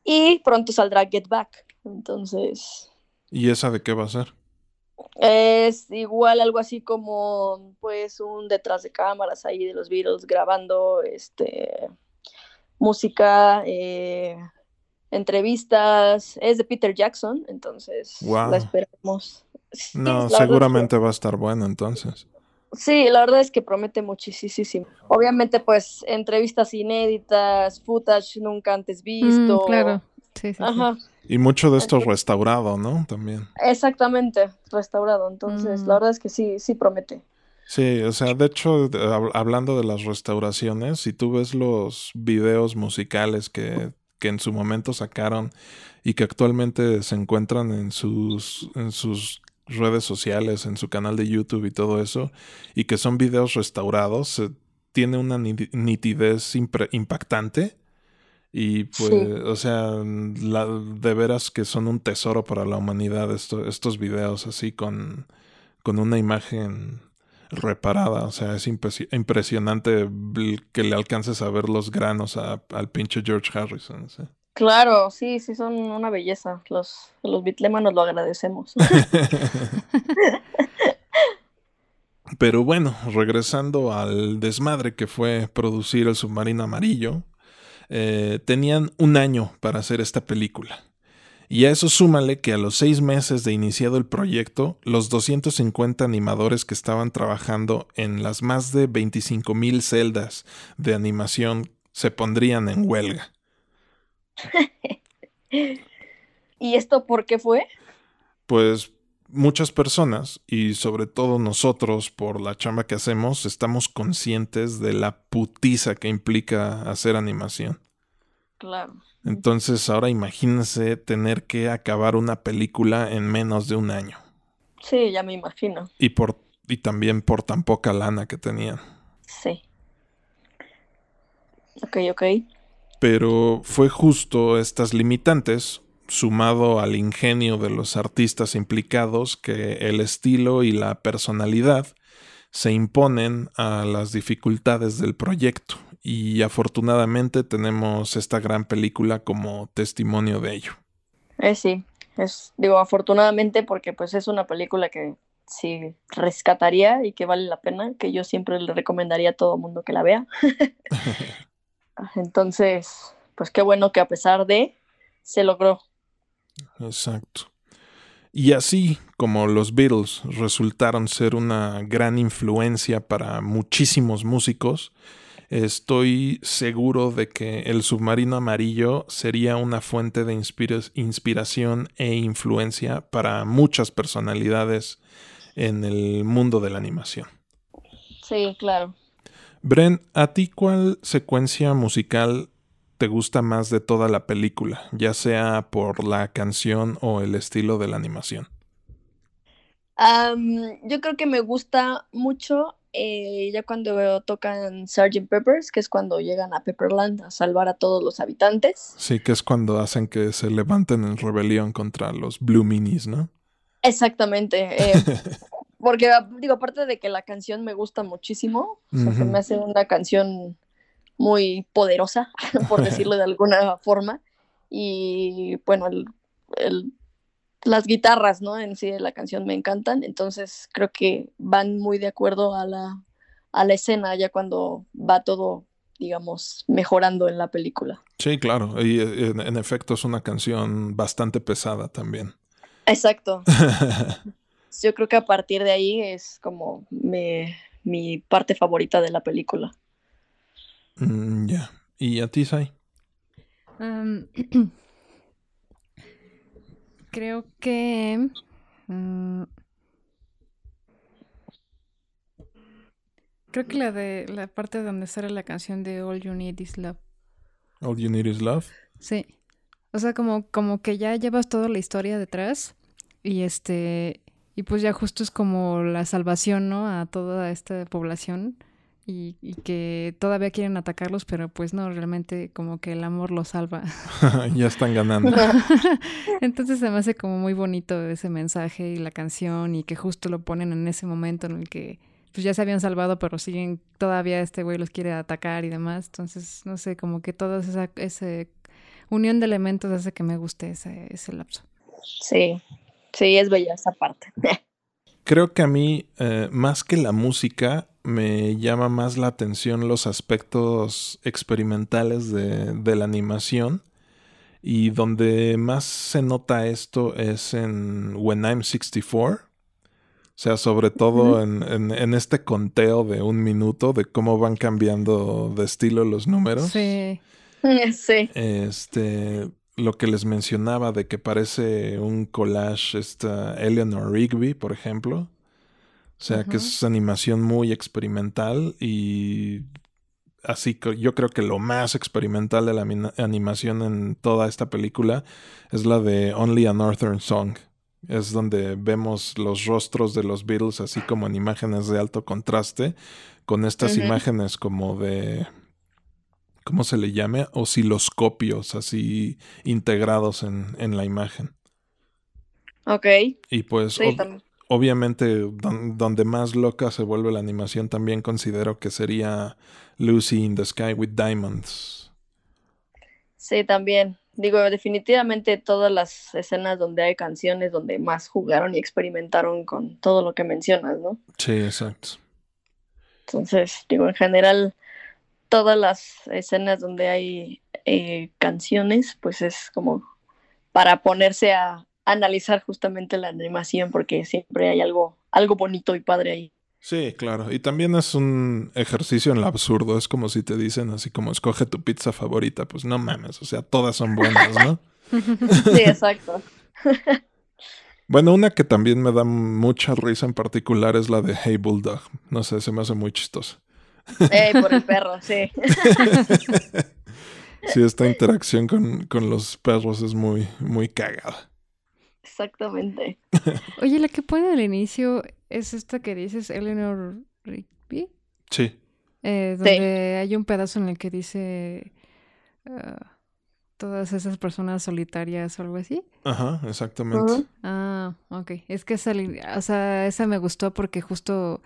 Y pronto saldrá Get Back. Entonces. ¿Y esa de qué va a ser? Es igual algo así como pues un detrás de cámaras ahí de los Beatles grabando este música, eh, entrevistas, es de Peter Jackson, entonces la esperamos. no, seguramente va a estar bueno entonces. Sí, la verdad es que promete muchísimo. Obviamente, pues, entrevistas inéditas, footage nunca antes mm, visto. claro, sí, sí. Ajá. Y mucho de esto restaurado, ¿no? También. Exactamente, restaurado. Entonces, la mm. verdad es que sí, sí promete. Sí, o sea, de hecho, hablando de las restauraciones, si tú ves los videos musicales que, que en su momento sacaron y que actualmente se encuentran en sus, en sus redes sociales, en su canal de YouTube y todo eso, y que son videos restaurados, tiene una nitidez impactante y pues, o sea, la, de veras que son un tesoro para la humanidad estos videos así con, con una imagen reparada. O sea, es impresionante que le alcances a ver los granos al pinche George Harrison. Claro, sí, sí, son una belleza. Los, los nos lo agradecemos. (laughs) (laughs) Pero bueno, regresando al desmadre que fue producir el submarino amarillo, eh, tenían un año para hacer esta película. Y a eso súmale que a los seis meses de iniciado el proyecto, los 250 animadores que estaban trabajando en las más de 25.000 celdas de animación se pondrían en huelga. (laughs) ¿Y esto por qué fue? Pues muchas personas, y sobre todo nosotros por la chamba que hacemos, estamos conscientes de la putiza que implica hacer animación. Claro. Entonces ahora imagínense tener que acabar una película en menos de un año. Sí, ya me imagino. Y por y también por tan poca lana que tenían. Sí. Ok, ok. Pero fue justo estas limitantes sumado al ingenio de los artistas implicados, que el estilo y la personalidad se imponen a las dificultades del proyecto, y afortunadamente tenemos esta gran película como testimonio de ello. Eh, sí, es, digo, afortunadamente porque pues es una película que sí rescataría y que vale la pena, que yo siempre le recomendaría a todo mundo que la vea. (laughs) Entonces, pues qué bueno que a pesar de, se logró. Exacto. Y así como los Beatles resultaron ser una gran influencia para muchísimos músicos, estoy seguro de que el submarino amarillo sería una fuente de inspiración e influencia para muchas personalidades en el mundo de la animación. Sí, claro. Bren, ¿a ti cuál secuencia musical te gusta más de toda la película, ya sea por la canción o el estilo de la animación? yo creo que me gusta mucho eh, ya cuando tocan Sgt. Peppers, que es cuando llegan a Pepperland a salvar a todos los habitantes. Sí, que es cuando hacen que se levanten en rebelión contra los Blue Minis, ¿no? Exactamente. Eh, (laughs) porque, digo, aparte de que la canción me gusta muchísimo, me hace una canción muy poderosa, (laughs) por decirlo de alguna forma. Y bueno, las guitarras, ¿no? En sí de la canción me encantan, entonces creo que van muy de acuerdo a la, a la escena ya cuando va todo, digamos, mejorando en la película. Sí, claro, y en, efecto es una canción bastante pesada también. Exacto. (laughs) Yo creo que a partir de ahí es como me, mi parte favorita de la película. Mm, ya. ¿Y a ti, Sai? (clears throat) creo que... Mm, creo que la de la parte donde sale la canción de All You Need Is Love. All You Need Is Love. Sí. O sea, como, como que ya llevas toda la historia detrás y este y pues ya justo es como la salvación, ¿no? A toda esta población y, y, que todavía quieren atacarlos, pero pues no, realmente como que el amor los salva. (laughs) ya están ganando. (laughs) Entonces se me hace como muy bonito ese mensaje y la canción y que justo lo ponen en ese momento en el que pues ya se habían salvado, pero siguen, todavía este güey los quiere atacar y demás. Entonces, no sé, como que toda esa, esa unión de elementos hace que me guste ese, ese lapso. Sí, sí, es bella esa parte. (laughs) Creo que a mí, eh, más que la música, me llama más la atención los aspectos experimentales de, de la animación. Y donde más se nota esto es en When I'm 64. O sea, sobre todo en, en, este conteo de un minuto de cómo van cambiando de estilo los números. Sí. (laughs) Sí. Este, lo que les mencionaba de que parece un collage esta Eleanor Rigby, por ejemplo. O sea, que es animación muy experimental y así que yo creo que lo más experimental de la animación en toda esta película es la de Only a Northern Song. Es donde vemos los rostros de los Beatles así como en imágenes de alto contraste, con estas imágenes como de ¿cómo se le llame? Osciloscopios así integrados en, en la imagen. Ok. Y pues obviamente donde más loca se vuelve la animación también considero que sería Lucy in the Sky with Diamonds. Sí, también. Digo, definitivamente todas las escenas donde hay canciones donde más jugaron y experimentaron con todo lo que mencionas, ¿no? Sí, exacto. Entonces, digo, en general, todas las escenas donde hay eh, canciones, pues es como para ponerse a analizar justamente la animación, porque siempre hay algo, algo bonito y padre ahí. Sí, claro. Y también es un ejercicio en lo absurdo. Es como si te dicen así como escoge tu pizza favorita. Pues no mames, o sea, todas son buenas, ¿no? (laughs) sí, exacto. (laughs) bueno, una que también me da mucha risa en particular es la de Hey Bulldog. No sé, se me hace muy chistosa. Eh, por el perro, sí. (laughs) sí, esta interacción con, con, los perros es muy, muy cagada. Exactamente. (laughs) Oye, la que pone al inicio es esta que dices Eleanor Rigby. Sí. Eh, donde hay un pedazo en el que dice ah, todas esas personas solitarias o algo así. Ajá, exactamente. Ah, ok. Es que esa, o sea, esa me gustó porque justo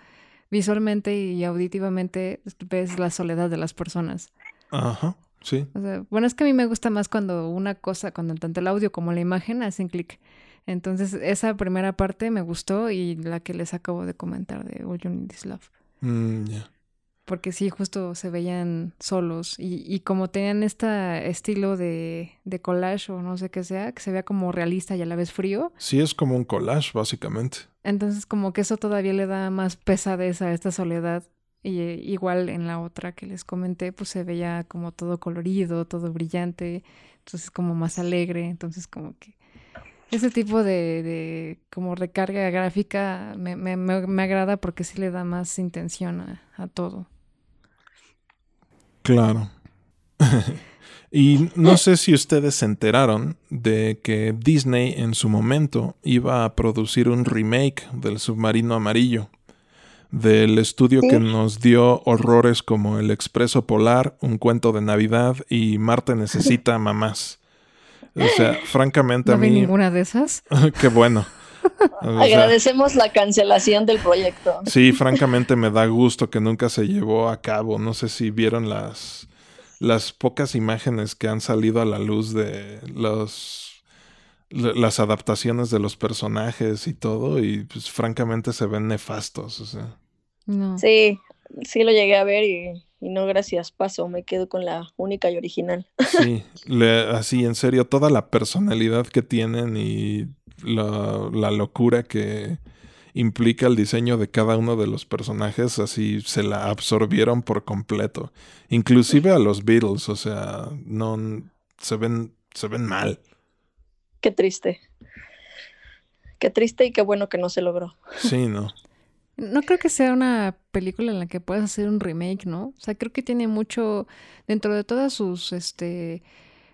visualmente y auditivamente ves la soledad de las personas. Ajá, sí. bueno, es que a mí me gusta más cuando una cosa, cuando tanto el audio como la imagen hacen clic. Entonces, esa primera parte me gustó y la que les acabo de comentar de All You Need Is Love. Mm, Porque sí, justo se veían solos y, y como tenían este estilo de, de collage o no sé qué sea, que se vea como realista y a la vez frío. Sí, es como un collage, básicamente. Entonces como que eso todavía le da más pesadez a esta soledad. Y eh, igual en la otra que les comenté, pues se veía como todo colorido, todo brillante, entonces como más alegre, entonces como que ese tipo de, de como recarga gráfica me, me, me, agrada porque sí le da más intención a, a todo. Claro. (laughs) Y no sé si ustedes se enteraron de que Disney en su momento iba a producir un remake del Submarino Amarillo, del estudio que nos dio horrores como El Expreso Polar, Un Cuento de Navidad y Marte (laughs) Necesita Mamás. O sea, (laughs) francamente a mí... ninguna de esas? (laughs) Qué bueno. (laughs) Agradecemos la cancelación del proyecto. Sí, francamente me da gusto que nunca se llevó a cabo. No sé si vieron las las pocas imágenes que han salido a la luz de los las adaptaciones de los personajes y todo y pues francamente se ven nefastos, o sea. No. Sí, sí lo llegué a ver y, no gracias, paso, me quedo con la única y original. (laughs) Sí, así en serio, toda la personalidad que tienen y la, la locura que implica el diseño de cada uno de los personajes, así se la absorbieron por completo. Inclusive a los Beatles, o sea, no se ven, se ven mal. Qué triste. Qué triste y qué bueno que no se logró. Sí, ¿no? No creo que sea una película en la que puedas hacer un remake, ¿no? O sea, creo que tiene mucho, dentro de todas sus este,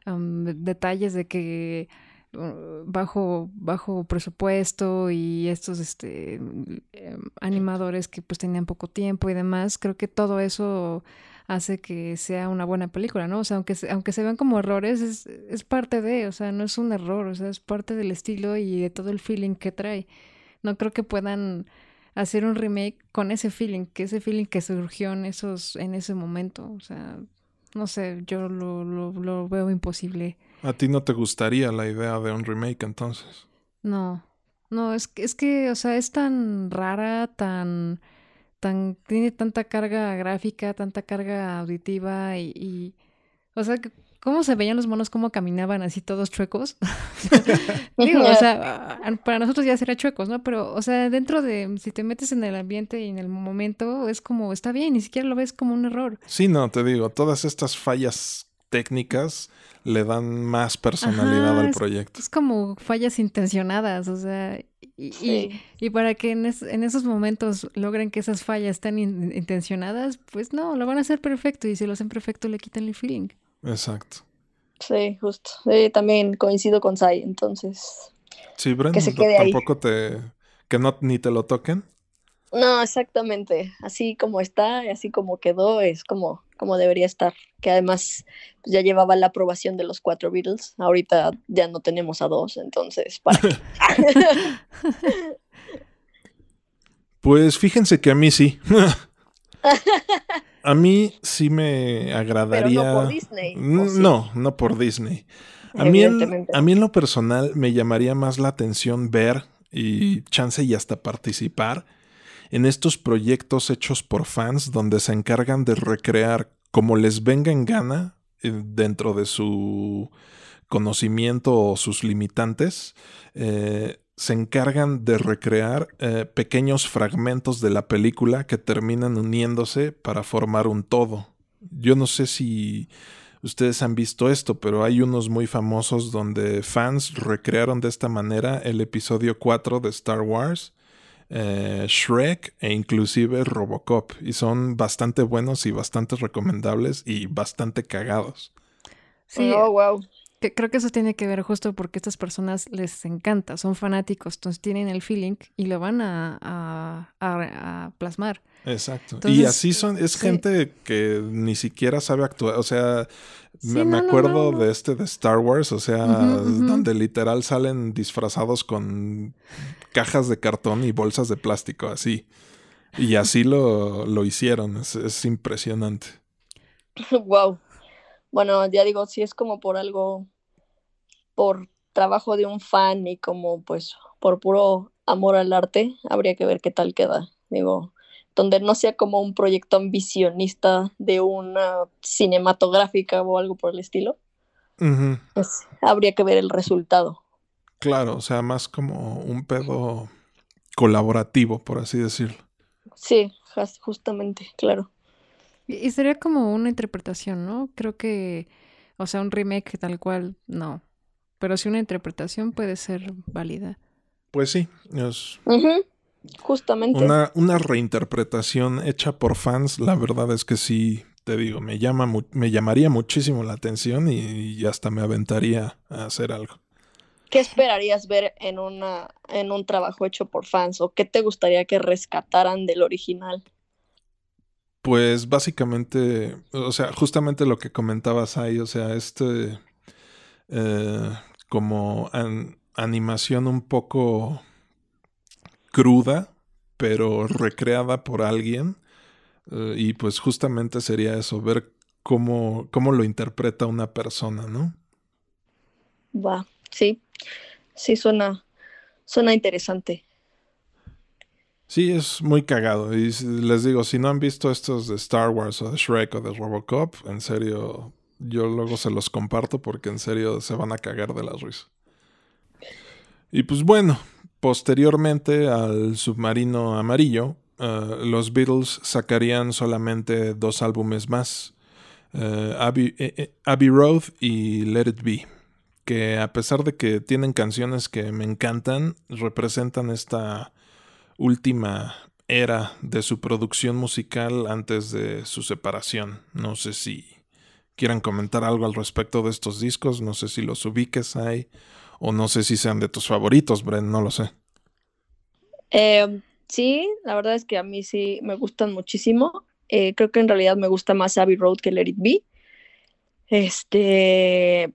detalles de que uh, bajo, bajo presupuesto y estos este, em, animadores que pues tenían poco tiempo y demás, creo que todo eso hace que sea una buena película, ¿no? O sea, aunque, aunque se vean como errores, es, es parte de, o sea, no es un error, o sea, es parte del estilo y de todo el feeling que trae. No creo que puedan hacer un remake con ese feeling, que ese feeling que surgió en esos, en ese momento. O sea, no sé, yo lo, lo, lo veo imposible. ¿A ti no te gustaría la idea de un remake entonces? No, no, es, es que, o sea, es tan rara, tan, tan, tiene tanta carga gráfica, tanta carga auditiva y, y o sea, cómo se veían los monos, cómo caminaban así todos chuecos. (laughs) Digo, o sea, (laughs) para nosotros ya será chuecos, ¿no? Pero, o sea, dentro de, si te metes en el ambiente y en el momento, es como, está bien, ni siquiera lo ves como un error. Sí, no, te digo, todas estas fallas técnicas le dan más personalidad al proyecto. Es como fallas intencionadas, o sea, y, y, para que en, en, esos momentos logren que esas fallas estén intencionadas, pues no, lo van a hacer perfecto y si lo hacen perfecto le quitan el feeling. Exacto. Sí, justo. también coincido con Sai, entonces. Sí, Brent, tampoco te. que no ni te lo toquen. No, exactamente. Así como está, y así como quedó, es como, como debería estar. Que además pues, ya llevaba la aprobación de los cuatro Beatles. Ahorita ya no tenemos a dos, entonces, ¿para (laughs) pues fíjense que a mí sí. (laughs) a mí sí me agradaría. Pero no por Disney. No, no por Disney. A mí, en, a mí en lo personal me llamaría más la atención ver y chance y hasta participar en estos proyectos hechos por fans donde se encargan de recrear como les venga en gana eh, dentro de su conocimiento o sus limitantes eh, se encargan de recrear eh, pequeños fragmentos de la película que terminan uniéndose para formar un todo. Yo no sé si ustedes han visto esto, pero hay unos muy famosos donde fans recrearon de esta manera el episodio 4 de Star Wars, eh, Shrek e inclusive Robocop. Y son bastante buenos y bastante recomendables y bastante cagados. Sí. Oh, wow creo que eso tiene que ver justo porque a estas personas les encanta, son fanáticos, entonces tienen el feeling y lo van a, a, plasmar. Exacto. y así son, es gente que ni siquiera sabe actuar, o sea, me, acuerdo de este de Star Wars, o sea, donde literal salen disfrazados con cajas de cartón y bolsas de plástico, así. Y así lo, lo hicieron, es, es impresionante. (laughs) Wow. Bueno, ya digo, si es como por algo, por trabajo de un fan y como pues por puro amor al arte, habría que ver qué tal queda. Digo, donde no sea como un proyecto ambicionista de una cinematográfica o algo por el estilo, pues habría que ver el resultado. Claro, o sea, más como un pedo colaborativo, por así decirlo. Sí, justamente, claro. Y sería como una interpretación, ¿no? Creo que, o sea, un remake tal cual, no. Pero sí una interpretación puede ser válida. Pues sí, es... Justamente. Una, una reinterpretación hecha por fans, la verdad es que sí, te digo, me, llama, me llamaría muchísimo la atención y, hasta me aventaría a hacer algo. ¿Qué esperarías ver en, una, en un trabajo hecho por fans o qué te gustaría que rescataran del original? Pues básicamente, o sea, justamente lo que comentabas ahí, o sea, este eh, como animación un poco cruda, pero recreada por alguien. Eh, y pues justamente sería eso, ver cómo, cómo lo interpreta una persona, ¿no? Va, sí, sí suena, suena interesante. Sí, es muy cagado. Y les digo, si no han visto estos de Star Wars o de Shrek o de Robocop, en serio, yo luego se los comparto porque en serio se van a cagar de la risa. Y pues bueno, posteriormente al Submarino Amarillo, eh, los Beatles sacarían solamente dos álbumes más, eh, Abbey, Road y Let It Be, que a pesar de que tienen canciones que me encantan, representan esta última era de su producción musical antes de su separación. No sé si quieran comentar algo al respecto de estos discos, no sé si los ubiques ahí, o no sé si sean de tus favoritos, Bren, no lo sé. Eh, Sí, la verdad es que a mí sí me gustan muchísimo. Eh, creo que en realidad me gusta más Abbey Road que Let It Be. Este,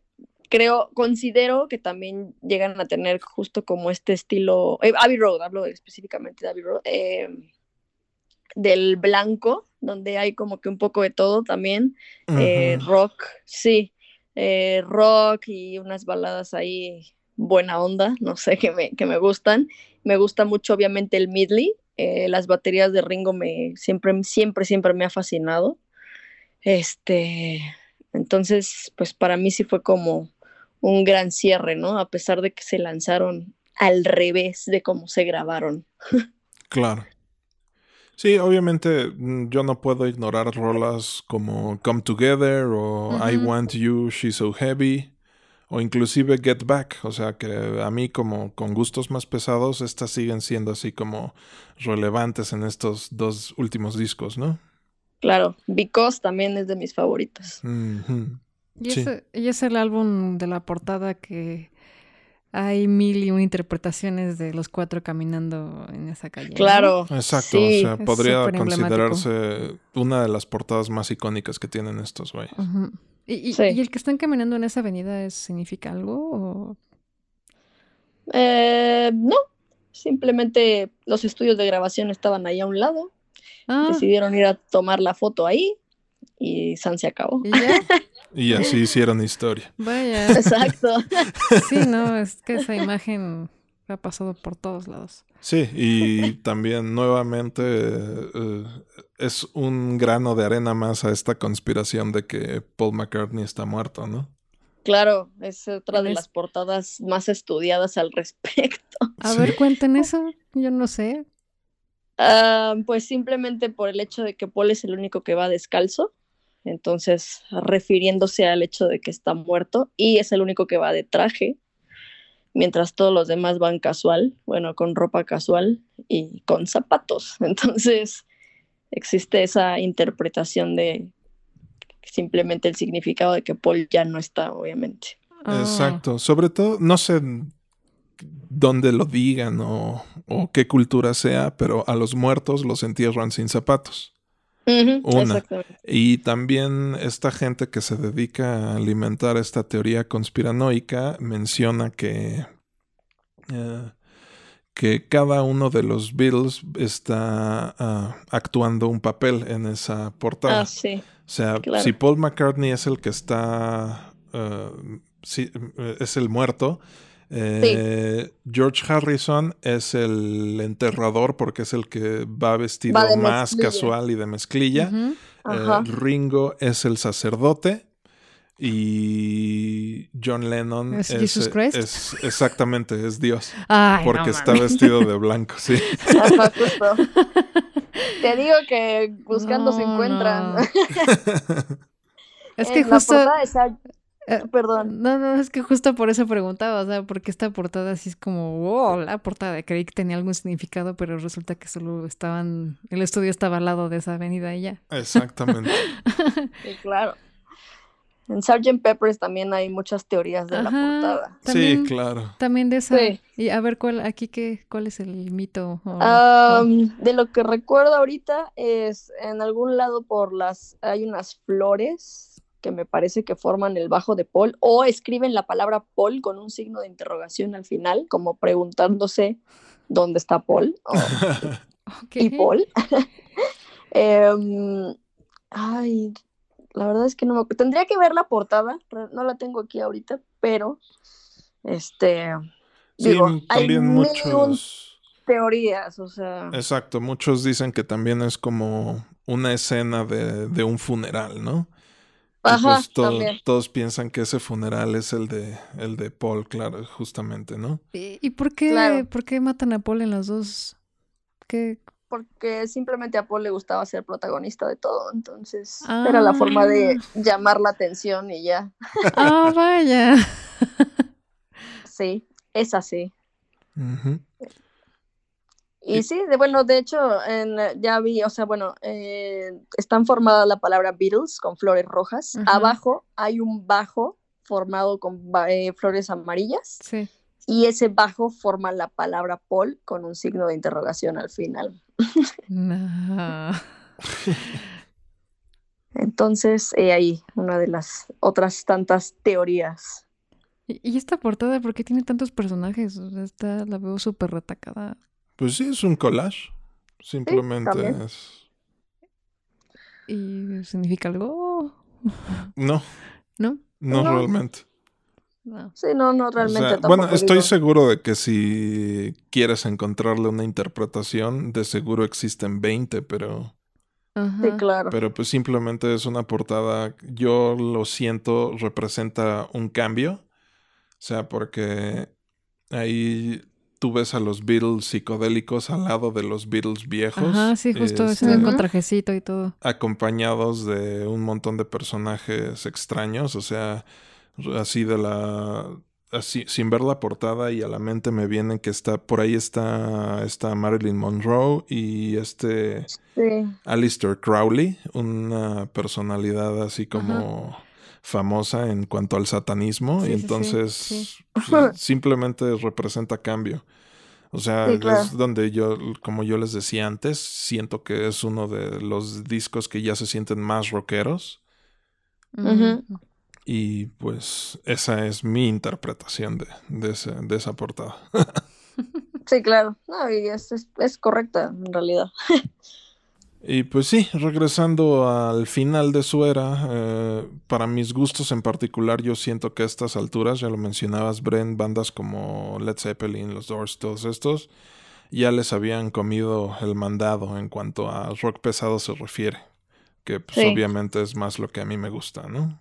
creo, considero que también llegan a tener justo como este estilo, eh, Abbey Road, hablo específicamente de Abbey Road, eh, del blanco, donde hay como que un poco de todo también, rock, sí, rock y unas baladas ahí buena onda, no sé, que me, que me gustan. Me gusta mucho, obviamente, el Midley. Eh, las baterías de Ringo me siempre, siempre, siempre me ha fascinado. Este, entonces, pues para mí sí fue como un gran cierre, ¿no? A pesar de que se lanzaron al revés de cómo se grabaron. Claro. Sí, obviamente mm, yo no puedo ignorar rolas como Come Together o I Want You, She's So Heavy o inclusive Get Back, o sea que a mí como con gustos más pesados, estas siguen siendo así como relevantes en estos dos últimos discos, ¿no? Claro, Because también es de mis favoritos. Y, es, el álbum de la portada que hay mil y un interpretaciones de los cuatro caminando en esa calle. Claro. Exacto, o sea, podría considerarse una de las portadas más icónicas que tienen estos güeyes. ¿Y, el que están caminando en esa avenida significa algo? Eh, no, simplemente los estudios de grabación estaban ahí a un lado. Ah. Decidieron ir a tomar la foto ahí y San se acabó. ¿Y, (laughs) así (laughs) hicieron historia. Vaya. Exacto. (laughs) Sí, no, (laughs) es que esa imagen ha pasado por todos lados. Sí, y también nuevamente eh, es un grano de arena más a esta conspiración de que Paul McCartney está muerto, ¿no? Claro, es otra de las portadas más estudiadas al respecto. A ver, cuenten eso, yo no sé. Ah, pues simplemente por el hecho de que Paul es el único que va descalzo, entonces refiriéndose al hecho de que está muerto y es el único que va de traje, mientras todos los demás van casual, bueno, con ropa casual y con zapatos. (laughs) Entonces existe esa interpretación de simplemente el significado de que Paul ya no está, obviamente. Ah. Exacto, sobre todo, no sé dónde lo digan o, o, qué cultura sea, pero a los muertos los entierran sin zapatos. Una. Y también esta gente que se dedica a alimentar esta teoría conspiranoica menciona que, eh, que cada uno de los Beatles está ah, actuando un papel en esa portada. Ah, sí. O sea, si Paul McCartney es el que está, ah, es el muerto, eh, George Harrison es el enterrador porque es el que va vestido más casual y de mezclilla. Eh, Ringo es el sacerdote. Y John Lennon es, exactamente, es Dios. porque está vestido de blanco, sí. (laughs) (laughs) Te digo que buscando se encuentran. (laughs) es que justo. Eh, perdón. No, no, es que justo por eso preguntaba, o sea, porque esta portada así es como, wow, la portada, de creí que tenía algún significado, pero resulta que solo estaban, el estudio estaba al lado de esa avenida y ya. Exactamente. (laughs) sí, claro. En Sgt. Peppers también hay muchas teorías de la portada. sí, claro. También de esa. Y a ver, ¿cuál, aquí qué, cuál es el mito? De lo que recuerdo ahorita es en algún lado por las, hay unas flores que me parece que forman el bajo de Paul, o escriben la palabra Paul con un signo de interrogación al final, como preguntándose dónde está Paul. (laughs) Y Paul. (laughs) Em, ay, la verdad es que no me Tendría que ver la portada, no la tengo aquí ahorita, pero este. digo, hay muchos. Teorías, o sea. Exacto, muchos dicen que también es como una escena de, de un funeral, ¿no? Ajá, pues todos piensan que ese funeral es el de el de Paul, claro, justamente, ¿no? ¿Y, por qué por qué matan a Paul en las dos? ¿Qué? Porque simplemente a Paul le gustaba ser protagonista de todo, entonces era la forma de ah. llamar la atención y ya. Ah, vaya. (laughs) sí, es así. Y sí, de, bueno, de hecho, en, ya vi, o sea, bueno, eh, están formadas la palabra Beatles con flores rojas. Abajo hay un bajo formado con eh, flores amarillas. Sí. Y ese bajo forma la palabra Paul con un signo de interrogación al final. (laughs) Entonces, ahí una de las otras tantas teorías. ¿Y esta portada por qué tiene tantos personajes? esta la veo súper retacada. Pues sí, es un collage. Simplemente es. ¿Y significa algo? No. ¿No? No, realmente. Sí, no, no realmente. bueno, estoy seguro de que si quieres encontrarle una interpretación, de seguro existen 20, pero. Sí, claro. Pero pues simplemente es una portada, yo lo siento, representa un cambio. O sea, porque ahí tú ves a los Beatles psicodélicos al lado de los Beatles viejos. Ajá, sí, justo este, con trajecito y todo. Acompañados de un montón de personajes extraños, o sea, así de la así sin ver la portada y a la mente me viene que está por ahí está está Marilyn Monroe y este sí. Alistair Crowley, una personalidad así como famosa en cuanto al satanismo y entonces (laughs) simplemente representa cambio. O sea, es donde yo, como yo les decía antes, siento que es uno de los discos que ya se sienten más rockeros. Y pues esa es mi interpretación de, de, esa portada. (laughs) sí, claro. No, y es, es correcta en realidad. (laughs) Y pues sí, regresando al final de su era, eh, para mis gustos en particular, yo siento que a estas alturas, ya lo mencionabas, Bren, bandas como Led Zeppelin, los Doors, todos estos, ya les habían comido el mandado en cuanto a rock pesado se refiere, que pues obviamente es más lo que a mí me gusta, ¿no?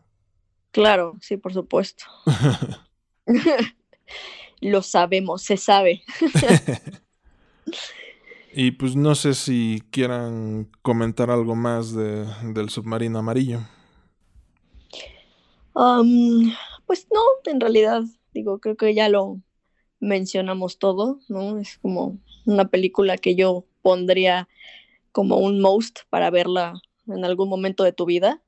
Claro, sí, por supuesto. (laughs) (laughs) lo sabemos, se sabe. (laughs) Y pues no sé si quieran comentar algo más de, del submarino amarillo. pues no, en realidad, digo, creo que ya lo mencionamos todo, ¿no? Es como una película que yo pondría como un most para verla en algún momento de tu vida,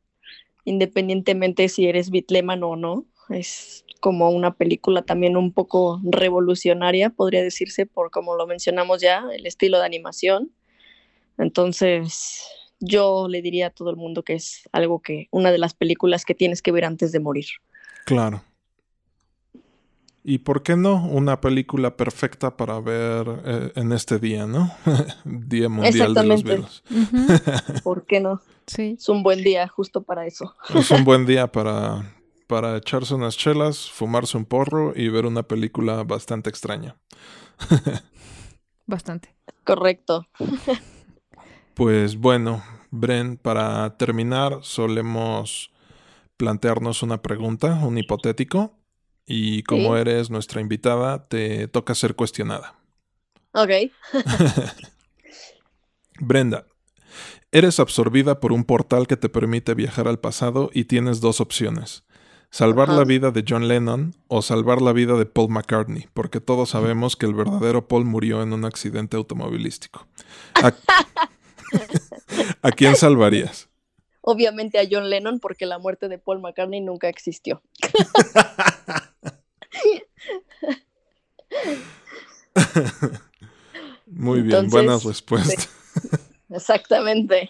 independientemente si eres bitleman o no. Es como una película también un poco revolucionaria, podría decirse, por como lo mencionamos ya, el estilo de animación. Entonces, yo le diría a todo el mundo que es algo que, una de las películas que tienes que ver antes de morir. Claro. ¿Y por qué no una película perfecta para ver eh, en este día, no? (laughs) día Mundial de los Virus. ¿Por qué no? Sí. Es un buen día justo para eso. es un buen día para para echarse unas chelas, fumarse un porro y ver una película bastante extraña. bastante. Correcto. pues bueno, Bren, para terminar, solemos plantearnos una pregunta, un hipotético, y como eres nuestra invitada, te toca ser cuestionada. Ok. (laughs) Brenda, eres absorbida por un portal que te permite viajar al pasado y tienes dos opciones salvar la vida de John Lennon o salvar la vida de Paul McCartney, porque todos sabemos que el verdadero Paul murió en un accidente automovilístico. (laughs) ¿A, quién salvarías? Obviamente a John Lennon, porque la muerte de Paul McCartney nunca existió. (laughs) Muy bien, buenas respuestas. exactamente.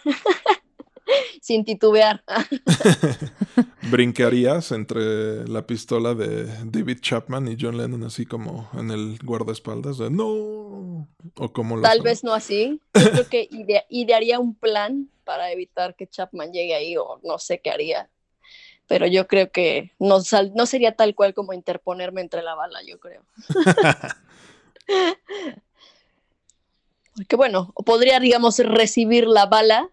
(laughs) sin titubear. (laughs) ¿Brincarías entre la pistola de David Chapman y John Lennon así como en el guardaespaldas? De, no. ¿O como Tal vez no así. Yo creo que idearía un plan para evitar que Chapman llegue ahí o no sé qué haría. Pero yo creo que no, no sería tal cual como interponerme entre la bala, yo creo. (laughs) Porque bueno, podría, digamos, recibir la bala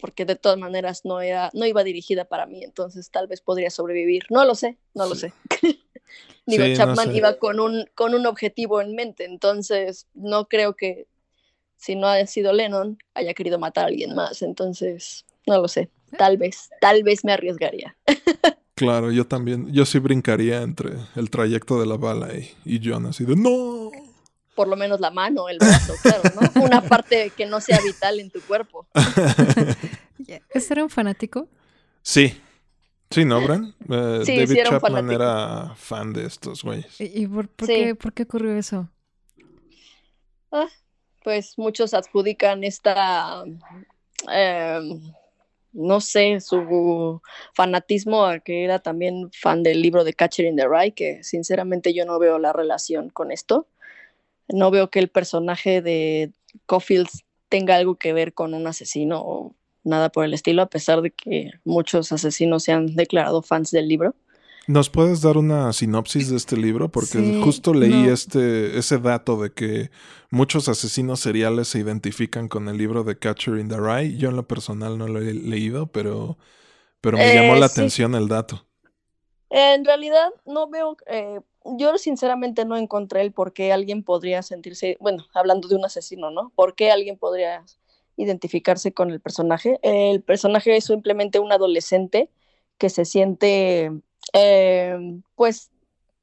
porque de todas maneras no, era, no iba dirigida para mí, entonces tal vez podría sobrevivir. No lo sé, no lo sé. (laughs) Digo, Chapman iba con un, con un objetivo en mente, entonces no creo que si no ha sido Lennon haya querido matar a alguien más, entonces no lo sé, tal vez, tal vez me arriesgaría. (laughs) claro, yo también, yo sí brincaría entre el trayecto de la bala y, y John, así de no por lo menos la mano, el brazo, claro, ¿no? (laughs) Una parte que no sea vital en tu cuerpo. (laughs) ¿Ese era un fanático? Sí. Sí, ¿no, Bran? Eh, David Chapman era fan de estos güeyes. ¿Y, por, qué, por, qué, ocurrió eso? Ah, pues muchos adjudican esta, em, no sé, su fanatismo a que era también fan del libro de Catcher in the Rye, que sinceramente yo no veo la relación con esto no veo que el personaje de Caulfield tenga algo que ver con un asesino o nada por el estilo, a pesar de que muchos asesinos se han declarado fans del libro. ¿Nos puedes dar una sinopsis de este libro? Porque justo leí este, ese dato de que muchos asesinos seriales se identifican con el libro de Catcher in the Rye. Yo en lo personal no lo he leído, pero, pero me llamó la eh, atención el dato. En realidad no veo eh, yo sinceramente no encontré el por qué alguien podría sentirse, bueno, hablando de un asesino, ¿no? ¿Por qué alguien podría identificarse con el personaje? El personaje es simplemente un adolescente que se siente, eh, pues,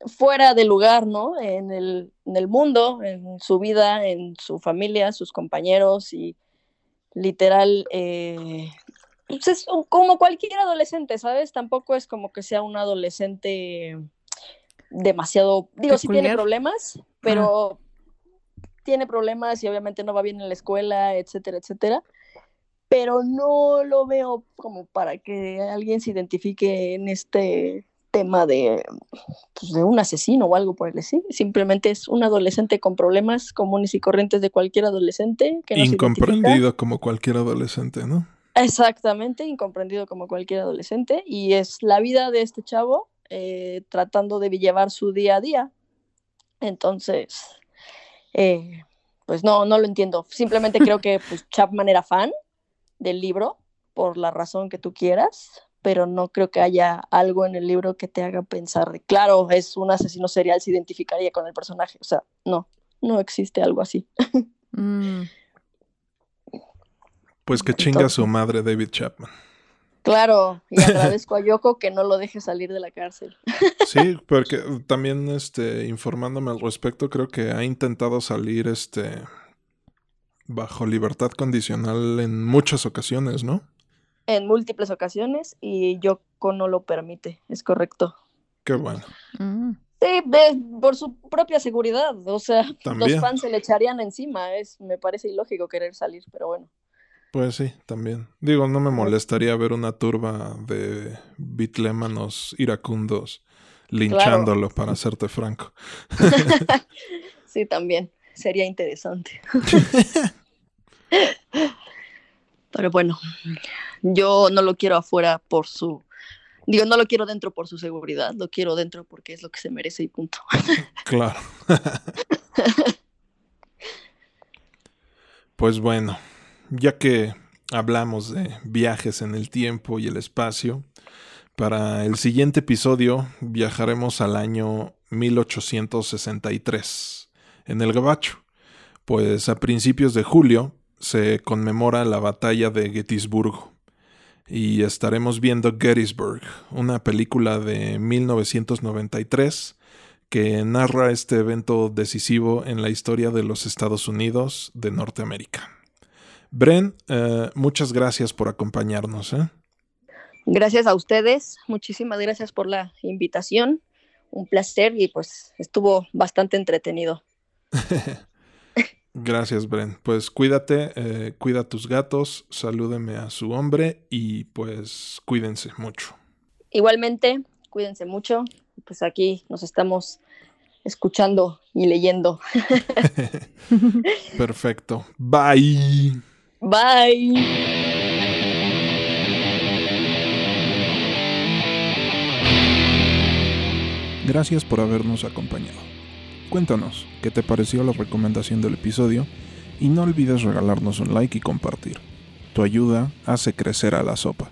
fuera de lugar, ¿no? En el, mundo, en su vida, en su familia, sus compañeros y literal, eh, pues es como cualquier adolescente, ¿sabes? Tampoco es como que sea un adolescente demasiado, digo, sí tiene problemas, pero tiene problemas y obviamente no va bien en la escuela, etcétera, etcétera. Pero no lo veo como para que alguien se identifique en este tema de, pues, de un asesino o algo por el estilo. Simplemente es un adolescente con problemas comunes y corrientes de cualquier adolescente. Que incomprendido como cualquier adolescente, ¿no? Exactamente, incomprendido como cualquier adolescente. Y es la vida de este chavo eh, tratando de llevar su día a día. Entonces, eh, pues no, no lo entiendo. Simplemente creo que pues, Chapman era fan del libro, por la razón que tú quieras, pero no creo que haya algo en el libro que te haga pensar de, claro, es un asesino serial, se identificaría con el personaje. O sea, no, no existe algo así. Mm. Pues que chinga su madre David Chapman. Claro, y agradezco a Yoko que no lo deje salir de la cárcel. Sí, (laughs) porque también este informándome al respecto, creo que ha intentado salir este bajo libertad condicional en muchas ocasiones, ¿no? En múltiples ocasiones y Yoko no lo permite, es correcto. Qué bueno. Mm. Sí, por su propia seguridad, o sea, los fans se le echarían encima, es me parece ilógico querer salir, pero bueno. Pues sí, también. Digo, no me molestaría ver una turba de bitlémanos iracundos linchándolo, para hacerte franco. (laughs) (laughs) sí, también. Sería interesante. (laughs) Pero bueno, yo no lo quiero afuera por su... Digo, no lo quiero dentro por su seguridad, lo quiero dentro porque es lo que se merece y punto. claro. pues bueno, ya que hablamos de viajes en el tiempo y el espacio, para el siguiente episodio viajaremos al año 1863 en el Gabacho, pues a principios de julio se conmemora la batalla de Gettysburgo y estaremos viendo Gettysburg, una película de 1993 que narra este evento decisivo en la historia de los Estados Unidos de Norteamérica. Bren, eh, muchas gracias por acompañarnos. ¿eh? Gracias a ustedes, muchísimas gracias por la invitación. Un placer y pues estuvo bastante entretenido. (laughs) gracias, Bren. Pues cuídate, eh, cuida a tus gatos, salúdeme a su hombre y pues cuídense mucho. Igualmente, cuídense mucho. Pues aquí nos estamos escuchando y leyendo. (laughs) (laughs) Perfecto. Bye. Bye. Gracias por habernos acompañado. Cuéntanos qué te pareció la recomendación del episodio y no olvides regalarnos un like y compartir. tu ayuda hace crecer a la sopa.